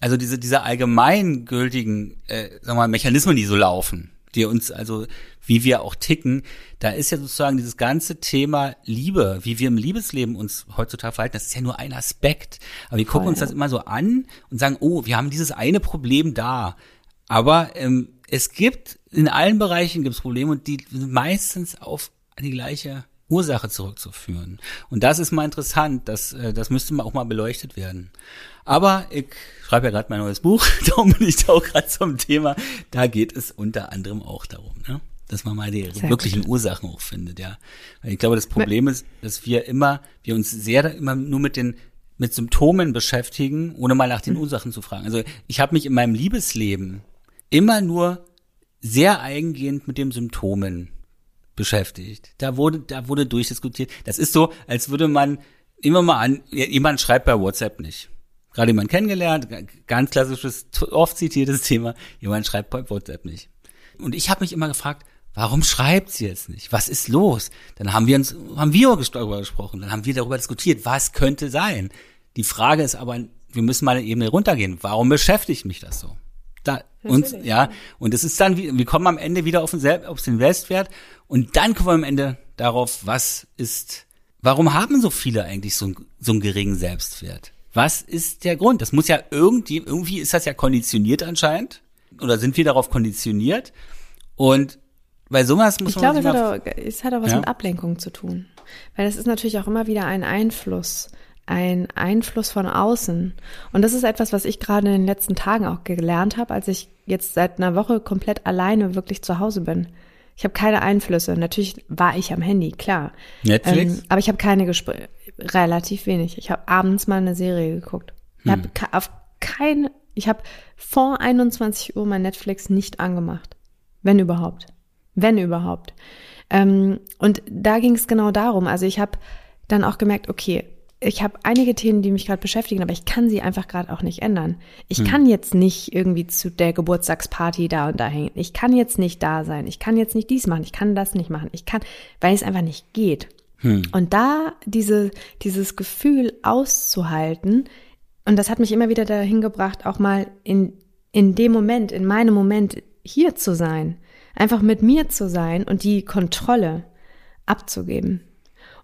[SPEAKER 1] also diese, diese allgemeingültigen, äh, sagen wir mal, Mechanismen, die so laufen, die uns also, wie wir auch ticken, da ist ja sozusagen dieses ganze Thema Liebe, wie wir im Liebesleben uns heutzutage verhalten, das ist ja nur ein Aspekt. Aber wir gucken Voll, uns das immer so an und sagen, oh, wir haben dieses eine Problem da. Aber ähm, es gibt, in allen Bereichen gibt es Probleme und die sind meistens auf die gleiche Ursache zurückzuführen. Und das ist mal interessant, das, äh, das müsste mal auch mal beleuchtet werden. Aber ich schreibe ja gerade mein neues Buch, darum bin ich da auch gerade zum Thema. Da geht es unter anderem auch darum, ne? Dass man mal die sehr wirklichen gut. Ursachen auch findet, ja. Weil ich glaube, das Problem ist, dass wir immer, wir uns sehr immer nur mit den mit Symptomen beschäftigen, ohne mal nach den mhm. Ursachen zu fragen. Also ich habe mich in meinem Liebesleben immer nur sehr eingehend mit den Symptomen beschäftigt. Da wurde, da wurde durchdiskutiert. Das ist so, als würde man immer mal an, jemand schreibt bei WhatsApp nicht. Gerade jemand kennengelernt, ganz klassisches, oft zitiertes Thema, jemand schreibt bei WhatsApp nicht. Und ich habe mich immer gefragt, warum schreibt sie jetzt nicht? Was ist los? Dann haben wir uns, haben wir darüber gesprochen, dann haben wir darüber diskutiert, was könnte sein. Die Frage ist aber, wir müssen mal eine Ebene runtergehen. Warum beschäftigt mich das so? Da, und, ja, und es ist dann, wir kommen am Ende wieder auf den, auf den Selbstwert und dann kommen wir am Ende darauf, was ist, warum haben so viele eigentlich so, so einen geringen Selbstwert? Was ist der Grund? Das muss ja irgendwie, irgendwie ist das ja konditioniert anscheinend. Oder sind wir darauf konditioniert? Und bei sowas muss
[SPEAKER 2] ich
[SPEAKER 1] man.
[SPEAKER 2] Glaube, es, hat auch, es hat auch was ja? mit Ablenkung zu tun. Weil es ist natürlich auch immer wieder ein Einfluss, ein Einfluss von außen. Und das ist etwas, was ich gerade in den letzten Tagen auch gelernt habe, als ich jetzt seit einer Woche komplett alleine wirklich zu Hause bin. Ich habe keine Einflüsse. Natürlich war ich am Handy, klar.
[SPEAKER 1] Netflix?
[SPEAKER 2] Ähm, aber ich habe keine Gespräche, relativ wenig. Ich habe abends mal eine Serie geguckt. Ich hm. habe auf keine, ich habe vor 21 Uhr mein Netflix nicht angemacht. Wenn überhaupt. Wenn überhaupt. Ähm, und da ging es genau darum. Also ich habe dann auch gemerkt, okay, ich habe einige Themen, die mich gerade beschäftigen, aber ich kann sie einfach gerade auch nicht ändern. Ich hm. kann jetzt nicht irgendwie zu der Geburtstagsparty da und da hängen. Ich kann jetzt nicht da sein. Ich kann jetzt nicht dies machen. Ich kann das nicht machen. Ich kann, weil es einfach nicht geht. Hm. Und da diese, dieses Gefühl auszuhalten, und das hat mich immer wieder dahin gebracht, auch mal in, in dem Moment, in meinem Moment hier zu sein. Einfach mit mir zu sein und die Kontrolle abzugeben.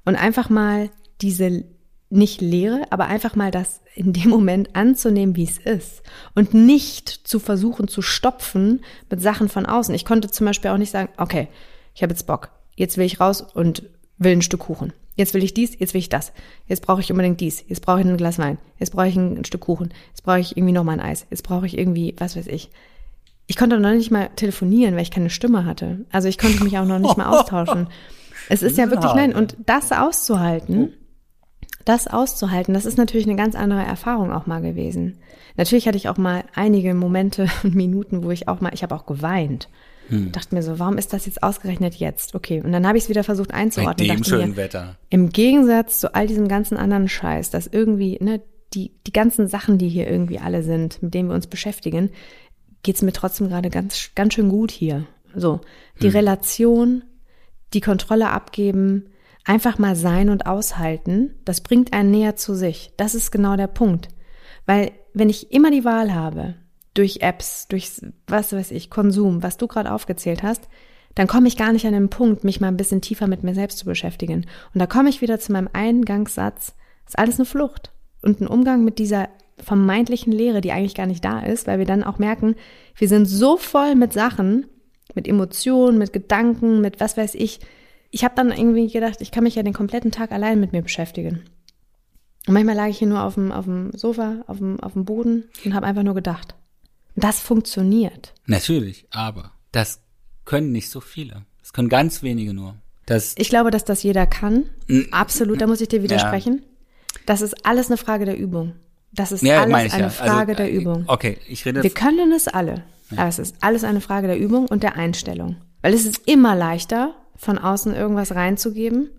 [SPEAKER 2] Und einfach mal diese nicht Lehre, aber einfach mal das in dem Moment anzunehmen, wie es ist und nicht zu versuchen zu stopfen mit Sachen von außen. Ich konnte zum Beispiel auch nicht sagen, okay, ich habe jetzt Bock, jetzt will ich raus und will ein Stück Kuchen. Jetzt will ich dies, jetzt will ich das. Jetzt brauche ich unbedingt dies. Jetzt brauche ich ein Glas Wein. Jetzt brauche ich ein, Stück Kuchen. Jetzt brauche ich irgendwie noch mal ein Eis. Jetzt brauche ich irgendwie, was weiß ich. Ich konnte noch nicht mal telefonieren, weil ich keine Stimme hatte. Also ich konnte mich auch noch nicht mal austauschen. Es ist ja wirklich, nein, und das auszuhalten, das auszuhalten, das ist natürlich eine ganz andere Erfahrung auch mal gewesen. Natürlich hatte ich auch mal einige Momente und Minuten, wo ich auch mal, ich habe auch geweint. Hm. Dachte mir so, warum ist das jetzt ausgerechnet jetzt? Okay, und dann habe ich es wieder versucht einzuordnen.
[SPEAKER 1] Bei dem schönen mir, Wetter.
[SPEAKER 2] Im Gegensatz zu all diesem ganzen anderen Scheiß, dass irgendwie, ne, die, die ganzen Sachen, die hier irgendwie alle sind, mit denen wir uns beschäftigen, geht's mir trotzdem gerade ganz, ganz schön gut hier. So, die hm. Relation, die Kontrolle abgeben, Einfach mal sein und aushalten, das bringt einen näher zu sich. Das ist genau der Punkt. Weil wenn ich immer die Wahl habe, durch Apps, durch was weiß ich, Konsum, was du gerade aufgezählt hast, dann komme ich gar nicht an den Punkt, mich mal ein bisschen tiefer mit mir selbst zu beschäftigen. Und da komme ich wieder zu meinem Eingangssatz, ist alles eine Flucht und ein Umgang mit dieser vermeintlichen Lehre, die eigentlich gar nicht da ist, weil wir dann auch merken, wir sind so voll mit Sachen, mit Emotionen, mit Gedanken, mit was weiß ich, ich habe dann irgendwie gedacht, ich kann mich ja den kompletten Tag allein mit mir beschäftigen. Und manchmal lag ich hier nur auf dem, auf dem Sofa, auf dem, auf dem Boden und habe einfach nur gedacht. Das funktioniert.
[SPEAKER 1] Natürlich, aber das können nicht so viele. Das können ganz wenige nur. Das
[SPEAKER 2] ich glaube, dass das jeder kann. Absolut, da muss ich dir widersprechen. Ja. Das ist alles eine Frage der Übung. Das ist ja, alles eine ja. Also, Frage also, der Übung.
[SPEAKER 1] Okay, ich rede.
[SPEAKER 2] Wir können es alle. Aber es ist alles eine Frage der Übung und der Einstellung. Weil es ist immer leichter, von außen irgendwas reinzugeben,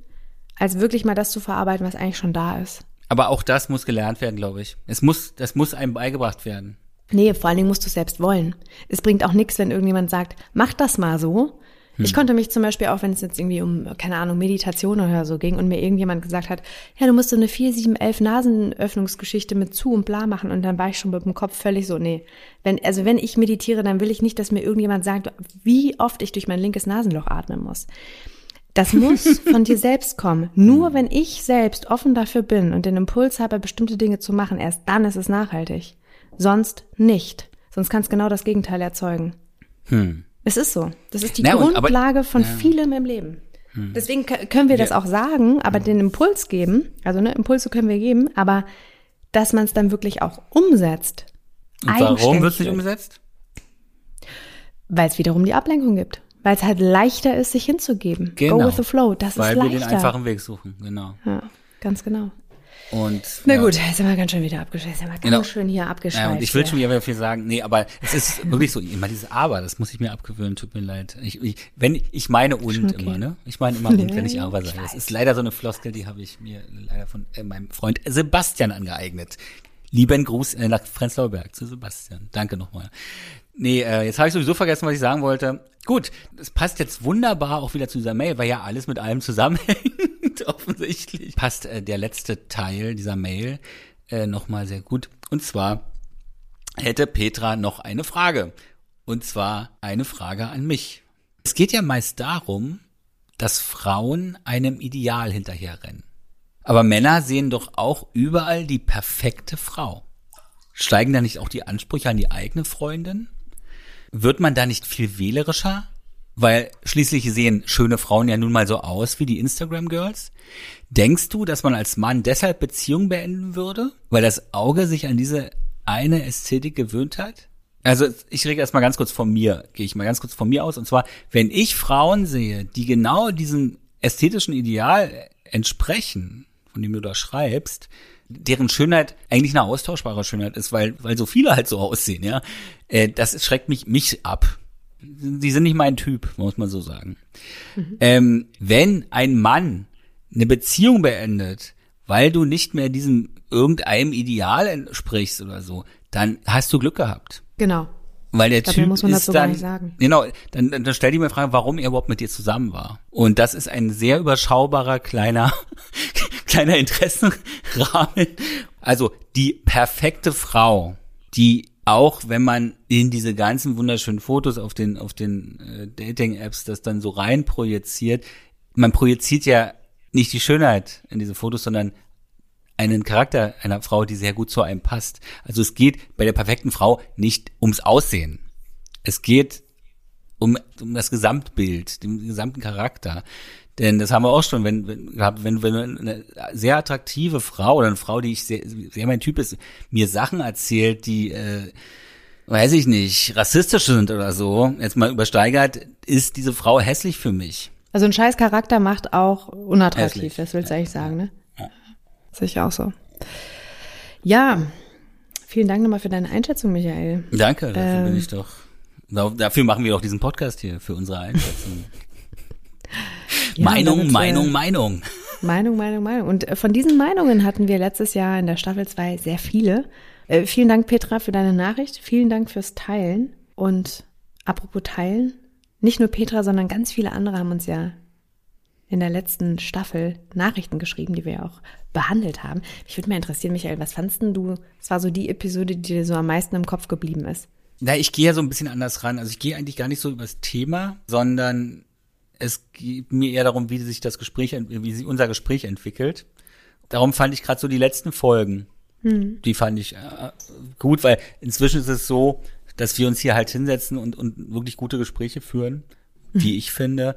[SPEAKER 2] als wirklich mal das zu verarbeiten, was eigentlich schon da ist.
[SPEAKER 1] Aber auch das muss gelernt werden, glaube ich. Es muss, das muss einem beigebracht werden.
[SPEAKER 2] Nee, vor allen Dingen musst du es selbst wollen. Es bringt auch nichts, wenn irgendjemand sagt, mach das mal so. Hm. Ich konnte mich zum Beispiel auch, wenn es jetzt irgendwie um, keine Ahnung, Meditation oder so ging und mir irgendjemand gesagt hat, ja, du musst so eine 4, 7, 11 Nasenöffnungsgeschichte mit zu und bla machen und dann war ich schon mit dem Kopf völlig so, nee. Wenn, also wenn ich meditiere, dann will ich nicht, dass mir irgendjemand sagt, wie oft ich durch mein linkes Nasenloch atmen muss. Das muss von dir selbst kommen. Nur wenn ich selbst offen dafür bin und den Impuls habe, bestimmte Dinge zu machen, erst dann ist es nachhaltig. Sonst nicht. Sonst kann es genau das Gegenteil erzeugen. Hm. Es ist so. Das ist die Na, Grundlage aber, von ja. vielem im Leben. Hm. Deswegen können wir das ja. auch sagen, aber hm. den Impuls geben, also ne, Impulse können wir geben, aber dass man es dann wirklich auch umsetzt.
[SPEAKER 1] Und warum wird es nicht umgesetzt?
[SPEAKER 2] Weil es wiederum die Ablenkung gibt. Weil es halt leichter ist, sich hinzugeben. Genau. Go with the flow. Das
[SPEAKER 1] Weil
[SPEAKER 2] ist leichter.
[SPEAKER 1] Weil wir den einfachen Weg suchen, genau.
[SPEAKER 2] Ja, ganz genau.
[SPEAKER 1] Und,
[SPEAKER 2] Na ja. gut, jetzt sind wir ganz schön wieder abgeschweift. Sind wir ganz genau. schön hier abgeschweift. Ja,
[SPEAKER 1] und ich will schon wieder viel sagen. Nee, aber es ist wirklich so, immer dieses Aber, das muss ich mir abgewöhnen, tut mir leid. Ich, ich, wenn, ich meine und okay. immer, ne? Ich meine immer und, wenn ich Aber sage. Das ist leider so eine Floskel, die habe ich mir leider von äh, meinem Freund Sebastian angeeignet. Lieben Gruß äh, nach Prenzlauer Berg zu Sebastian. Danke nochmal. Nee, äh, jetzt habe ich sowieso vergessen, was ich sagen wollte. Gut, das passt jetzt wunderbar auch wieder zu dieser Mail, weil ja alles mit allem zusammenhängt, offensichtlich. Passt äh, der letzte Teil dieser Mail äh, nochmal sehr gut. Und zwar hätte Petra noch eine Frage. Und zwar eine Frage an mich. Es geht ja meist darum, dass Frauen einem Ideal hinterherrennen. Aber Männer sehen doch auch überall die perfekte Frau. Steigen da nicht auch die Ansprüche an die eigene Freundin? Wird man da nicht viel wählerischer? Weil schließlich sehen schöne Frauen ja nun mal so aus wie die Instagram-Girls. Denkst du, dass man als Mann deshalb Beziehungen beenden würde? Weil das Auge sich an diese eine Ästhetik gewöhnt hat? Also ich rede erstmal ganz kurz von mir, gehe ich mal ganz kurz von mir aus. Und zwar, wenn ich Frauen sehe, die genau diesem ästhetischen Ideal entsprechen, von dem du da schreibst, deren Schönheit eigentlich eine austauschbare Schönheit ist, weil, weil so viele halt so aussehen, ja. Äh, das schreckt mich, mich ab. Die sind nicht mein Typ, muss man so sagen. Mhm. Ähm, wenn ein Mann eine Beziehung beendet, weil du nicht mehr diesem irgendeinem Ideal entsprichst oder so, dann hast du Glück gehabt.
[SPEAKER 2] Genau.
[SPEAKER 1] Weil der Dabei Typ muss man ist das dann, sagen. genau, dann, dann stell dir mal Frage, warum er überhaupt mit dir zusammen war. Und das ist ein sehr überschaubarer kleiner, kleiner Interessenrahmen. Also die perfekte Frau, die auch wenn man in diese ganzen wunderschönen Fotos auf den auf den äh, Dating Apps das dann so rein projiziert, man projiziert ja nicht die Schönheit in diese Fotos, sondern einen Charakter einer Frau, die sehr gut zu einem passt. Also es geht bei der perfekten Frau nicht ums Aussehen. Es geht um, um das Gesamtbild, den gesamten Charakter. Denn das haben wir auch schon, wenn, wenn, wenn, wenn eine sehr attraktive Frau oder eine Frau, die ich sehr, sehr mein Typ ist, mir Sachen erzählt, die, äh, weiß ich nicht, rassistisch sind oder so, jetzt mal übersteigert, ist diese Frau hässlich für mich.
[SPEAKER 2] Also ein scheiß Charakter macht auch unattraktiv, hässlich. das willst du eigentlich sagen, ne? Sehe ich auch so. Ja, vielen Dank nochmal für deine Einschätzung, Michael.
[SPEAKER 1] Danke, dafür ähm, bin ich doch. Dafür machen wir auch diesen Podcast hier, für unsere Einschätzung. Ja, Meinung, Meinung, Meinung.
[SPEAKER 2] Meinung, Meinung, Meinung. Und äh, von diesen Meinungen hatten wir letztes Jahr in der Staffel 2 sehr viele. Äh, vielen Dank, Petra, für deine Nachricht. Vielen Dank fürs Teilen. Und apropos Teilen, nicht nur Petra, sondern ganz viele andere haben uns ja in der letzten Staffel Nachrichten geschrieben, die wir ja auch behandelt haben. Ich würde mal interessieren, Michael, was fandst denn du? Es war so die Episode, die dir so am meisten im Kopf geblieben ist.
[SPEAKER 1] Na, ich gehe ja so ein bisschen anders ran. Also ich gehe eigentlich gar nicht so über das Thema, sondern es geht mir eher darum, wie sich das Gespräch, wie sich unser Gespräch entwickelt. Darum fand ich gerade so die letzten Folgen. Hm. Die fand ich äh, gut, weil inzwischen ist es so, dass wir uns hier halt hinsetzen und, und wirklich gute Gespräche führen, wie hm. ich finde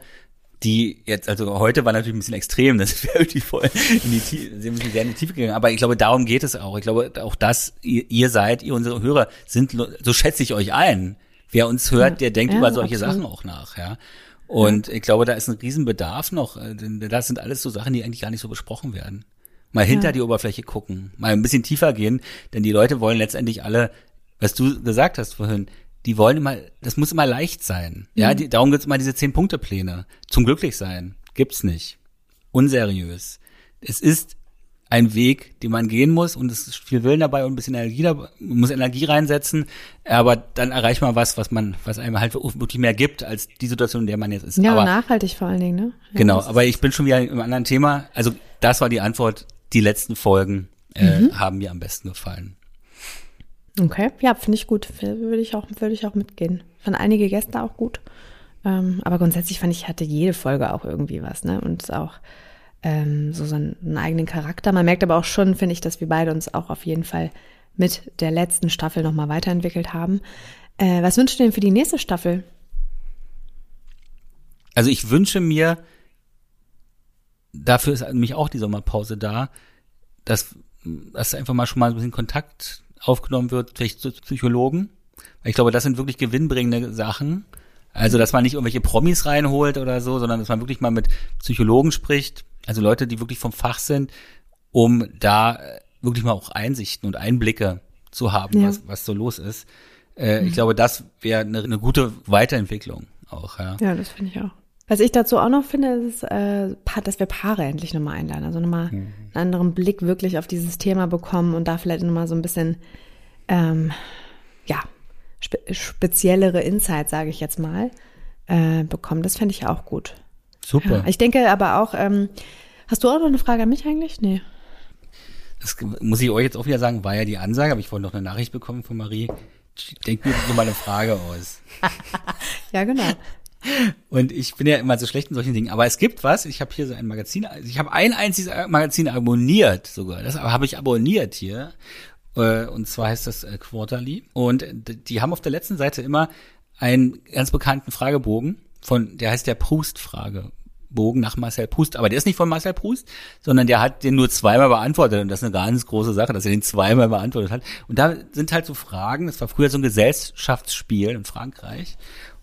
[SPEAKER 1] die jetzt, also heute war natürlich ein bisschen extrem, das wäre irgendwie voll in die Tiefe, sehr in die Tiefe gegangen, aber ich glaube, darum geht es auch. Ich glaube, auch das, ihr, ihr seid, ihr unsere Hörer sind, so schätze ich euch ein. Wer uns hört, der denkt ja, über solche absolut. Sachen auch nach, ja. Und ich glaube, da ist ein Riesenbedarf noch, äh, denn das sind alles so Sachen, die eigentlich gar nicht so besprochen werden. Mal hinter ja. die Oberfläche gucken, mal ein bisschen tiefer gehen, denn die Leute wollen letztendlich alle, was du gesagt hast vorhin, die wollen immer, das muss immer leicht sein. Ja, mhm. die, darum gibt's immer diese Zehn-Punkte-Pläne. Zum Glücklichsein. Gibt's nicht. Unseriös. Es ist ein Weg, den man gehen muss und es ist viel Willen dabei und ein bisschen Energie dabei, man muss Energie reinsetzen, aber dann erreicht man was, was man, was einem halt wirklich mehr gibt als die Situation, in der man jetzt ist.
[SPEAKER 2] Ja,
[SPEAKER 1] aber,
[SPEAKER 2] nachhaltig vor allen Dingen, ne?
[SPEAKER 1] Ja, genau, aber ich bin schon wieder im anderen Thema. Also das war die Antwort. Die letzten Folgen äh, mhm. haben mir am besten gefallen.
[SPEAKER 2] Okay, ja, finde ich gut. Würde ich auch, würde ich auch mitgehen. Fand einige Gäste auch gut. Ähm, aber grundsätzlich fand ich, hatte jede Folge auch irgendwie was, ne? Und auch ähm, so seinen, einen eigenen Charakter. Man merkt aber auch schon, finde ich, dass wir beide uns auch auf jeden Fall mit der letzten Staffel nochmal weiterentwickelt haben. Äh, was wünschst du denn für die nächste Staffel?
[SPEAKER 1] Also ich wünsche mir, dafür ist nämlich auch die Sommerpause da, dass, dass einfach mal schon mal ein bisschen Kontakt aufgenommen wird, vielleicht zu Psychologen. Ich glaube, das sind wirklich gewinnbringende Sachen. Also, dass man nicht irgendwelche Promis reinholt oder so, sondern dass man wirklich mal mit Psychologen spricht, also Leute, die wirklich vom Fach sind, um da äh, wirklich mal auch Einsichten und Einblicke zu haben, ja. was, was so los ist. Äh, mhm. Ich glaube, das wäre eine, eine gute Weiterentwicklung auch. Ja,
[SPEAKER 2] ja das finde ich auch. Was ich dazu auch noch finde, ist, äh, dass wir Paare endlich nochmal einladen. Also nochmal mhm. einen anderen Blick wirklich auf dieses Thema bekommen und da vielleicht nochmal so ein bisschen, ähm, ja, spe speziellere Insights, sage ich jetzt mal, äh, bekommen. Das fände ich auch gut.
[SPEAKER 1] Super.
[SPEAKER 2] Ja, ich denke aber auch, ähm, hast du auch noch eine Frage an mich eigentlich? Nee.
[SPEAKER 1] Das muss ich euch jetzt auch wieder sagen, war ja die Ansage, aber ich wollte noch eine Nachricht bekommen von Marie. Denkt mir so mal eine Frage aus.
[SPEAKER 2] ja, genau.
[SPEAKER 1] Und ich bin ja immer so schlecht in solchen Dingen. Aber es gibt was. Ich habe hier so ein Magazin. Ich habe ein einziges Magazin abonniert sogar. Das habe ich abonniert hier. Äh, und zwar heißt das äh, Quarterly. Und die haben auf der letzten Seite immer einen ganz bekannten Fragebogen von, der heißt der Proust-Fragebogen nach Marcel Proust. Aber der ist nicht von Marcel Proust, sondern der hat den nur zweimal beantwortet. Und das ist eine ganz große Sache, dass er den zweimal beantwortet hat. Und da sind halt so Fragen, das war früher so ein Gesellschaftsspiel in Frankreich.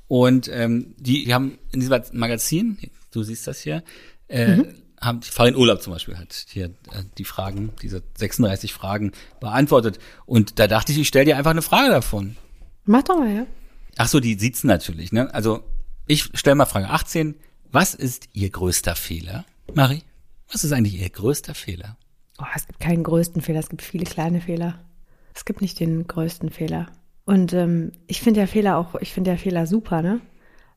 [SPEAKER 1] Und ähm, die, die haben in diesem Magazin, du siehst das hier, äh, mhm. haben Farin Urlaub zum Beispiel hat hier äh, die Fragen, diese 36 Fragen beantwortet. Und da dachte ich, ich stelle dir einfach eine Frage davon.
[SPEAKER 2] Mach doch mal, ja.
[SPEAKER 1] Ach so, die sieht's natürlich, ne? Also ich stelle mal Frage 18. Was ist Ihr größter Fehler, Marie? Was ist eigentlich Ihr größter Fehler?
[SPEAKER 2] Oh, es gibt keinen größten Fehler, es gibt viele kleine Fehler. Es gibt nicht den größten Fehler. Und ähm, ich finde ja Fehler auch, ich finde ja Fehler super, ne?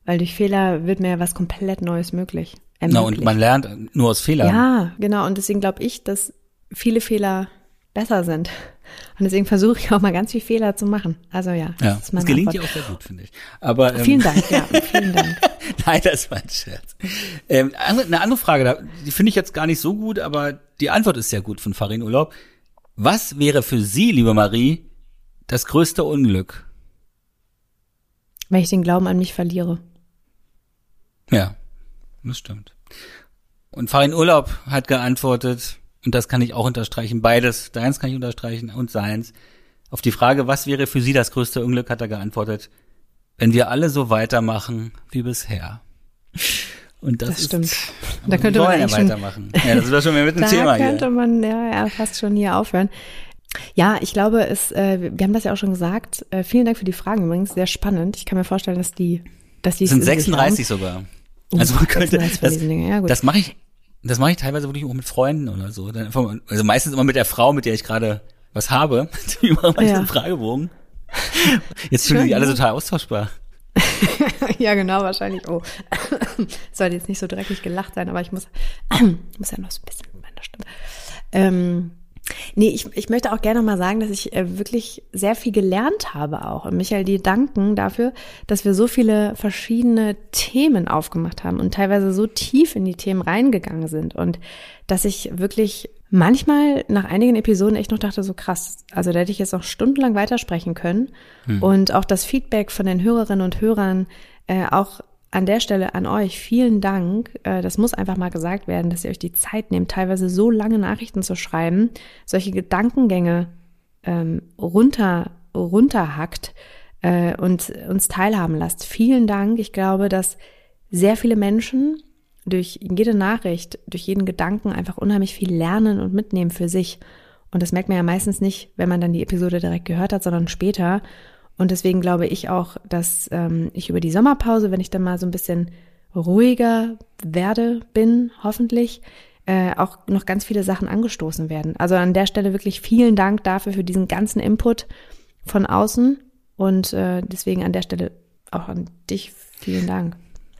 [SPEAKER 2] Weil durch Fehler wird mir ja was komplett Neues möglich.
[SPEAKER 1] Na, und man lernt nur aus Fehlern.
[SPEAKER 2] Ja, genau. Und deswegen glaube ich, dass viele Fehler besser sind. Und deswegen versuche ich auch mal ganz viel Fehler zu machen. Also ja,
[SPEAKER 1] das, ja, ist das gelingt dir auch sehr gut, finde ich. Aber
[SPEAKER 2] ähm, vielen Dank, ja, vielen Dank.
[SPEAKER 1] Nein, das war ein Scherz. Ähm, eine andere Frage, die finde ich jetzt gar nicht so gut, aber die Antwort ist sehr gut von Farin Urlaub. Was wäre für Sie, liebe Marie, das größte Unglück?
[SPEAKER 2] Wenn ich den Glauben an mich verliere.
[SPEAKER 1] Ja, das stimmt. Und Farin Urlaub hat geantwortet, und das kann ich auch unterstreichen, beides, deins kann ich unterstreichen und seins. Auf die Frage, was wäre für Sie das größte Unglück, hat er geantwortet, wenn wir alle so weitermachen wie bisher.
[SPEAKER 2] Und das, das stimmt. da könnte man
[SPEAKER 1] ja weitermachen. Ja, das ist schon mehr mit dem Thema
[SPEAKER 2] hier. Da könnte man ja, ja fast schon hier aufhören. Ja, ich glaube, es, äh, wir haben das ja auch schon gesagt. Äh, vielen Dank für die Fragen übrigens, sehr spannend. Ich kann mir vorstellen, dass die, dass die
[SPEAKER 1] sind 36 sogar. Oh, also man könnte, das, ja, das mache ich das mache ich teilweise wirklich auch mit Freunden oder so. Also meistens immer mit der Frau, mit der ich gerade was habe. Die machen manchmal ja. einen Fragebogen. Jetzt fühlen sich alle total austauschbar.
[SPEAKER 2] ja, genau, wahrscheinlich. Oh, sollte jetzt nicht so dreckig gelacht sein, aber ich muss, muss ja noch so ein bisschen mit meiner Stimme. Ähm, Nee, ich, ich möchte auch gerne mal sagen, dass ich äh, wirklich sehr viel gelernt habe auch. Und Michael, dir danken dafür, dass wir so viele verschiedene Themen aufgemacht haben und teilweise so tief in die Themen reingegangen sind. Und dass ich wirklich manchmal nach einigen Episoden echt noch dachte, so krass, also da hätte ich jetzt noch stundenlang weitersprechen können. Hm. Und auch das Feedback von den Hörerinnen und Hörern äh, auch an der Stelle an euch vielen Dank. Äh, das muss einfach mal gesagt werden, dass ihr euch die Zeit nehmt, teilweise so lange Nachrichten zu schreiben, solche Gedankengänge ähm, runter, runterhackt äh, und uns teilhaben lasst. Vielen Dank. Ich glaube, dass sehr viele Menschen durch jede Nachricht, durch jeden Gedanken einfach unheimlich viel lernen und mitnehmen für sich. Und das merkt man ja meistens nicht, wenn man dann die Episode direkt gehört hat, sondern später. Und deswegen glaube ich auch, dass ähm, ich über die Sommerpause, wenn ich dann mal so ein bisschen ruhiger werde, bin, hoffentlich, äh, auch noch ganz viele Sachen angestoßen werden. Also an der Stelle wirklich vielen Dank dafür, für diesen ganzen Input von außen. Und äh, deswegen an der Stelle auch an dich vielen Dank.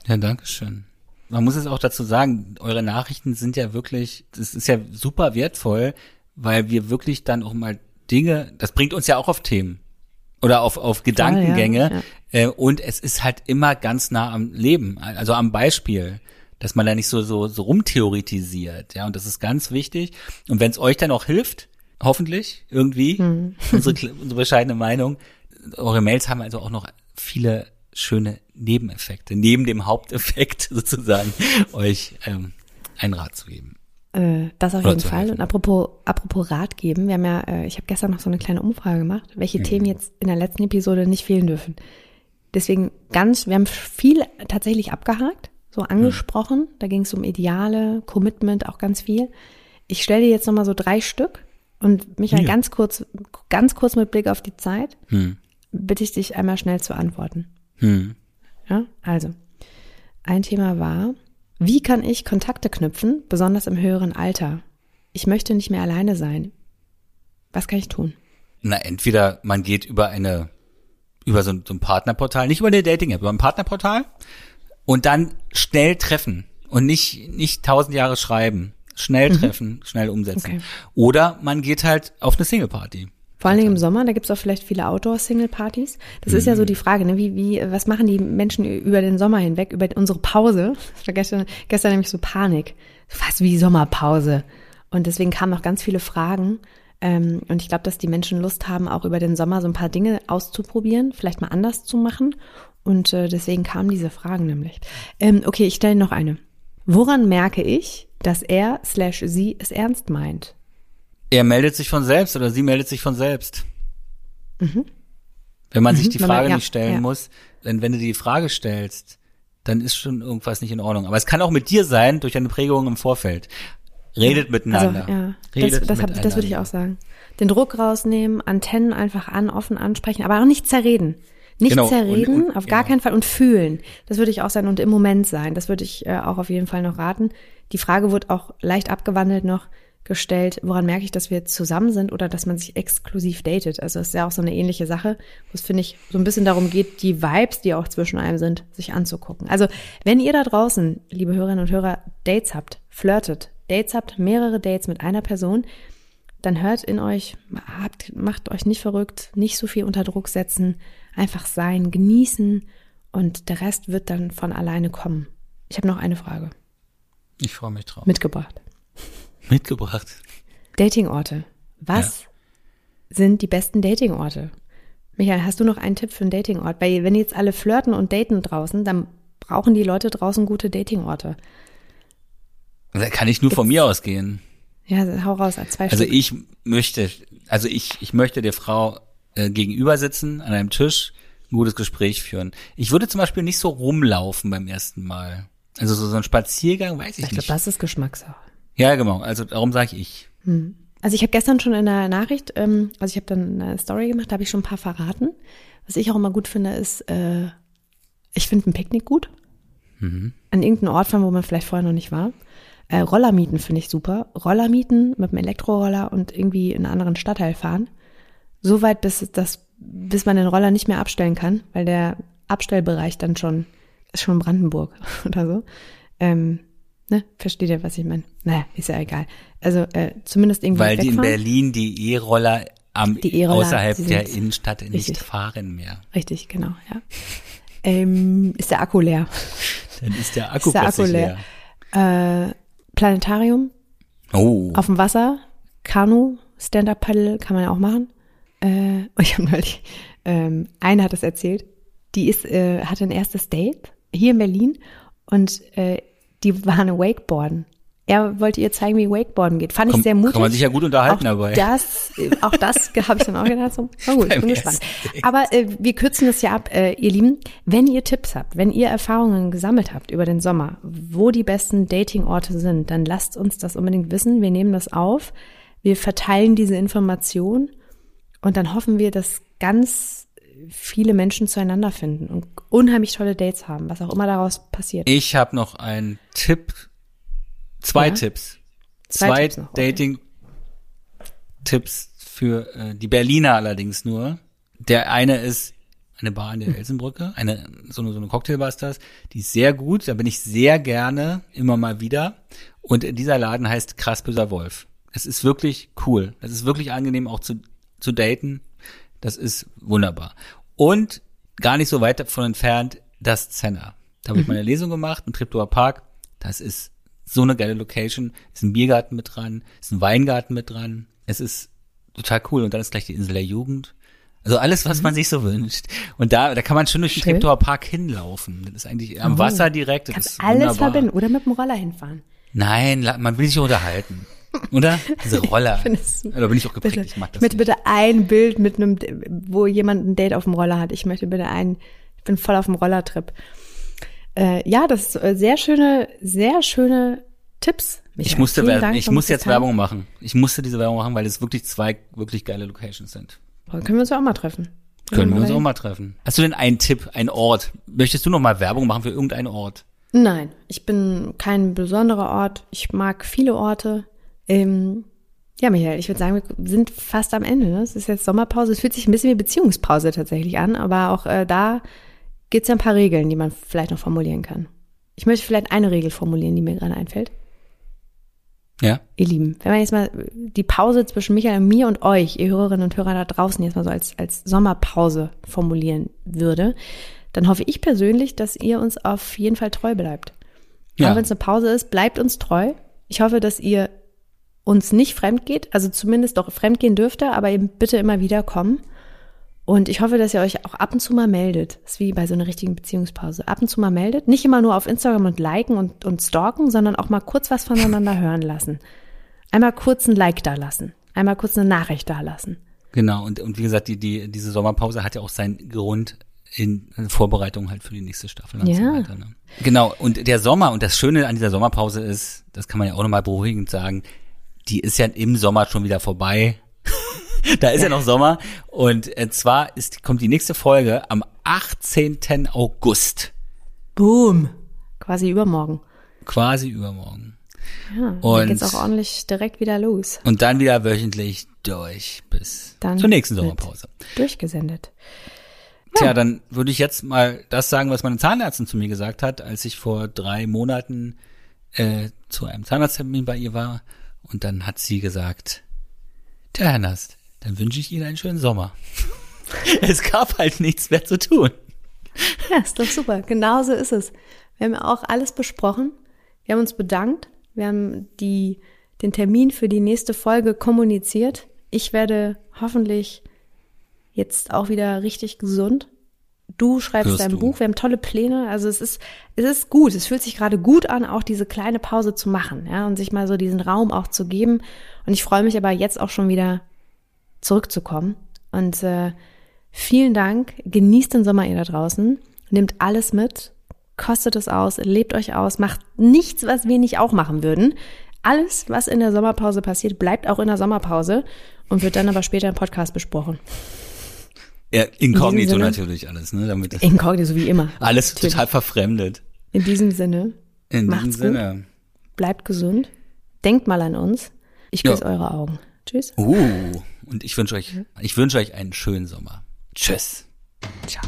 [SPEAKER 1] Ja, danke schön. Man muss es auch dazu sagen, eure Nachrichten sind ja wirklich, das ist ja super wertvoll, weil wir wirklich dann auch mal Dinge, das bringt uns ja auch auf Themen oder auf, auf Gedankengänge. Ja, ja. Äh, und es ist halt immer ganz nah am Leben, also am Beispiel, dass man da nicht so, so, so rumtheoretisiert. Ja, und das ist ganz wichtig. Und wenn es euch dann auch hilft, hoffentlich irgendwie, hm. unsere, unsere bescheidene Meinung, eure Mails haben also auch noch viele schöne Nebeneffekte, neben dem Haupteffekt sozusagen, euch ähm, einen Rat zu geben.
[SPEAKER 2] Äh, das auf jeden Fall. Und apropos, apropos Rat geben, wir haben ja, äh, ich habe gestern noch so eine kleine Umfrage gemacht, welche mhm. Themen jetzt in der letzten Episode nicht fehlen dürfen. Deswegen ganz, wir haben viel tatsächlich abgehakt, so angesprochen. Mhm. Da ging es um Ideale, Commitment, auch ganz viel. Ich stelle dir jetzt nochmal so drei Stück und Michael, ja. ganz kurz, ganz kurz mit Blick auf die Zeit, mhm. bitte ich dich einmal schnell zu antworten. Mhm. Ja, also. Ein Thema war, wie kann ich Kontakte knüpfen, besonders im höheren Alter? Ich möchte nicht mehr alleine sein. Was kann ich tun?
[SPEAKER 1] Na, entweder man geht über eine, über so ein, so ein Partnerportal, nicht über eine Dating-App, über ein Partnerportal und dann schnell treffen und nicht, nicht tausend Jahre schreiben. Schnell mhm. treffen, schnell umsetzen. Okay. Oder man geht halt auf eine Single-Party.
[SPEAKER 2] Vor allen Dingen im Sommer, da gibt's auch vielleicht viele Outdoor-Single-Partys. Das mhm. ist ja so mhm. die Frage, ne? wie, wie, was machen die Menschen über den Sommer hinweg, über unsere Pause? Das war gestern, gestern nämlich so Panik. Fast wie Sommerpause. Und deswegen kamen noch ganz viele Fragen. Ähm, und ich glaube, dass die Menschen Lust haben, auch über den Sommer so ein paar Dinge auszuprobieren, vielleicht mal anders zu machen. Und äh, deswegen kamen diese Fragen nämlich. Ähm, okay, ich stelle noch eine. Woran merke ich, dass er slash sie es ernst meint?
[SPEAKER 1] Er meldet sich von selbst oder sie meldet sich von selbst. Mhm. Wenn man mhm. sich die Frage man, ja, nicht stellen ja. muss, denn wenn du die Frage stellst, dann ist schon irgendwas nicht in Ordnung. Aber es kann auch mit dir sein, durch eine Prägung im Vorfeld. Redet miteinander. Also, ja,
[SPEAKER 2] Redet das, das, hab, das würde ich auch sagen. Den Druck rausnehmen, Antennen einfach an, offen ansprechen, aber auch nicht zerreden. Nicht genau. zerreden, und, und, auf gar ja. keinen Fall und fühlen. Das würde ich auch sagen und im Moment sein. Das würde ich äh, auch auf jeden Fall noch raten. Die Frage wird auch leicht abgewandelt noch gestellt, woran merke ich, dass wir zusammen sind oder dass man sich exklusiv datet. Also es ist ja auch so eine ähnliche Sache, wo es, finde ich, so ein bisschen darum geht, die Vibes, die auch zwischen einem sind, sich anzugucken. Also wenn ihr da draußen, liebe Hörerinnen und Hörer, Dates habt, flirtet, Dates habt, mehrere Dates mit einer Person, dann hört in euch, habt, macht euch nicht verrückt, nicht so viel unter Druck setzen, einfach sein, genießen und der Rest wird dann von alleine kommen. Ich habe noch eine Frage.
[SPEAKER 1] Ich freue mich drauf.
[SPEAKER 2] Mitgebracht.
[SPEAKER 1] Mitgebracht.
[SPEAKER 2] Datingorte. Was ja. sind die besten Datingorte? Michael, hast du noch einen Tipp für einen Datingort? Weil wenn jetzt alle flirten und daten draußen, dann brauchen die Leute draußen gute Datingorte.
[SPEAKER 1] Da kann ich nur Gibt's? von mir ausgehen.
[SPEAKER 2] Ja, hau raus, zwei
[SPEAKER 1] Also Stück. ich möchte, also ich, ich möchte der Frau äh, gegenüber sitzen, an einem Tisch, ein gutes Gespräch führen. Ich würde zum Beispiel nicht so rumlaufen beim ersten Mal. Also so, so ein Spaziergang, weiß ich, ich nicht. Ich
[SPEAKER 2] glaube, das ist Geschmackssache.
[SPEAKER 1] Ja, genau. Also darum sage ich.
[SPEAKER 2] Hm. Also ich habe gestern schon in der Nachricht, ähm, also ich habe dann eine Story gemacht, da habe ich schon ein paar verraten. Was ich auch immer gut finde, ist, äh, ich finde ein Picknick gut. Mhm. An irgendeinen Ort fahren, wo man vielleicht vorher noch nicht war. Äh, Roller mieten finde ich super. Roller mieten mit einem Elektroroller und irgendwie in einen anderen Stadtteil fahren. So weit, bis, das, bis man den Roller nicht mehr abstellen kann, weil der Abstellbereich dann schon ist schon Brandenburg oder so. Ähm, ne, versteht ihr, was ich meine? Naja, ist ja egal. Also äh, zumindest irgendwie.
[SPEAKER 1] Weil die in Berlin die E-Roller am die e außerhalb der Innenstadt richtig. nicht fahren mehr.
[SPEAKER 2] Richtig, genau, ja. Ähm, ist der Akku leer?
[SPEAKER 1] Dann ist der Akku, ist der Akku leer.
[SPEAKER 2] leer. Äh, Planetarium.
[SPEAKER 1] Oh.
[SPEAKER 2] Auf dem Wasser. Kanu, Stand-Up-Paddle kann man ja auch machen. Äh, ich habe neulich, ähm, eine hat es erzählt, die ist, äh, hatte ein erstes Date hier in Berlin und äh, die waren Wakeboarden. Er wollte ihr zeigen, wie Wakeboarden geht. Fand ich sehr mutig.
[SPEAKER 1] Kann man sich ja gut unterhalten
[SPEAKER 2] auch
[SPEAKER 1] dabei.
[SPEAKER 2] Das, auch das habe ich dann auch gedacht. So, na gut, ich bin gespannt. Aber äh, wir kürzen es ja ab, äh, ihr Lieben. Wenn ihr Tipps habt, wenn ihr Erfahrungen gesammelt habt über den Sommer, wo die besten Datingorte sind, dann lasst uns das unbedingt wissen. Wir nehmen das auf. Wir verteilen diese Information und dann hoffen wir, dass ganz viele Menschen zueinander finden und unheimlich tolle Dates haben, was auch immer daraus passiert.
[SPEAKER 1] Ich habe noch einen Tipp, zwei ja? Tipps, zwei, zwei Tipps Dating-Tipps für äh, die Berliner allerdings nur. Der eine ist eine Bar in der hm. Elsenbrücke, eine so eine, so eine Cocktailbar ist das, die ist sehr gut, da bin ich sehr gerne immer mal wieder und dieser Laden heißt Krass böser Wolf. Es ist wirklich cool, es ist wirklich angenehm auch zu zu daten. Das ist wunderbar. Und gar nicht so weit davon entfernt, das Zenner. Da habe ich mhm. meine Lesung gemacht im Triptower Park. Das ist so eine geile Location. Ist ein Biergarten mit dran, ist ein Weingarten mit dran. Es ist total cool. Und dann ist gleich die Insel der Jugend. Also alles, was mhm. man sich so wünscht. Und da, da kann man schon durch den Triptower Park hinlaufen. Das ist eigentlich am oh. Wasser direkt. Das
[SPEAKER 2] Kannst alles wunderbar. verbinden oder mit dem Roller hinfahren.
[SPEAKER 1] Nein, man will sich unterhalten. Oder? Diese Roller. da bin ich auch geprägt,
[SPEAKER 2] bitte,
[SPEAKER 1] ich mag das
[SPEAKER 2] Ich möchte bitte ein Bild mit einem, wo jemand ein Date auf dem Roller hat. Ich möchte bitte ein, ich bin voll auf dem Rollertrip. Äh, ja, das ist äh, sehr schöne, sehr schöne Tipps.
[SPEAKER 1] Michael. Ich musste, Dank, ich muss jetzt Werbung machen. Ich musste diese Werbung machen, weil es wirklich zwei wirklich geile Locations sind.
[SPEAKER 2] Können wir uns auch mal treffen.
[SPEAKER 1] Können wir uns auch mal treffen. Hast du denn einen Tipp, einen Ort? Möchtest du noch mal Werbung machen für irgendeinen Ort?
[SPEAKER 2] Nein, ich bin kein besonderer Ort. Ich mag viele Orte. Ähm, ja, Michael, ich würde sagen, wir sind fast am Ende. Ne? Es ist jetzt Sommerpause. Es fühlt sich ein bisschen wie Beziehungspause tatsächlich an, aber auch äh, da gibt es ja ein paar Regeln, die man vielleicht noch formulieren kann. Ich möchte vielleicht eine Regel formulieren, die mir gerade einfällt. Ja. Ihr Lieben, wenn man jetzt mal die Pause zwischen Michael und mir und euch, ihr Hörerinnen und Hörer da draußen, jetzt mal so als, als Sommerpause formulieren würde, dann hoffe ich persönlich, dass ihr uns auf jeden Fall treu bleibt. Ja. Auch wenn es eine Pause ist, bleibt uns treu. Ich hoffe, dass ihr uns nicht fremd geht, also zumindest doch fremd gehen dürfte, aber eben bitte immer wieder kommen. Und ich hoffe, dass ihr euch auch ab und zu mal meldet. Das ist wie bei so einer richtigen Beziehungspause. Ab und zu mal meldet. Nicht immer nur auf Instagram und liken und, und stalken, sondern auch mal kurz was voneinander hören lassen. Einmal kurz ein Like da lassen. Einmal kurz eine Nachricht da lassen.
[SPEAKER 1] Genau. Und, und wie gesagt, die, die, diese Sommerpause hat ja auch seinen Grund in Vorbereitung halt für die nächste Staffel und ja. so weiter. Ne? Genau. Und der Sommer und das Schöne an dieser Sommerpause ist, das kann man ja auch nochmal beruhigend sagen, die ist ja im Sommer schon wieder vorbei da ist ja. ja noch Sommer. Und äh, zwar ist, kommt die nächste Folge am 18. August.
[SPEAKER 2] Boom. Quasi übermorgen.
[SPEAKER 1] Quasi übermorgen.
[SPEAKER 2] Ja, und dann geht's auch ordentlich direkt wieder los.
[SPEAKER 1] Und dann wieder wöchentlich durch bis dann zur nächsten Sommerpause.
[SPEAKER 2] Durchgesendet.
[SPEAKER 1] Tja, dann würde ich jetzt mal das sagen, was meine Zahnärztin zu mir gesagt hat, als ich vor drei Monaten äh, zu einem Zahnarzttermin bei ihr war. Und dann hat sie gesagt, der Herr dann wünsche ich Ihnen einen schönen Sommer. es gab halt nichts mehr zu tun.
[SPEAKER 2] Ja, ist doch super. Genauso ist es. Wir haben auch alles besprochen. Wir haben uns bedankt. Wir haben die, den Termin für die nächste Folge kommuniziert. Ich werde hoffentlich jetzt auch wieder richtig gesund. Du schreibst Hörst dein du. Buch. Wir haben tolle Pläne. Also es ist, es ist gut. Es fühlt sich gerade gut an, auch diese kleine Pause zu machen, ja, und sich mal so diesen Raum auch zu geben. Und ich freue mich aber jetzt auch schon wieder zurückzukommen. Und äh, vielen Dank. Genießt den Sommer ihr da draußen. Nehmt alles mit. Kostet es aus. Lebt euch aus. Macht nichts, was wir nicht auch machen würden. Alles, was in der Sommerpause passiert, bleibt auch in der Sommerpause und wird dann aber später im Podcast besprochen.
[SPEAKER 1] Ja, inkognito in natürlich alles, ne? Damit
[SPEAKER 2] inkognito wie immer.
[SPEAKER 1] Alles natürlich. total verfremdet.
[SPEAKER 2] In diesem Sinne.
[SPEAKER 1] In diesem Sinne. Gut,
[SPEAKER 2] bleibt gesund. Denkt mal an uns. Ich küsse ja. eure Augen. Tschüss.
[SPEAKER 1] Uh, und ich wünsche euch, ich wünsche euch einen schönen Sommer. Tschüss. Ciao.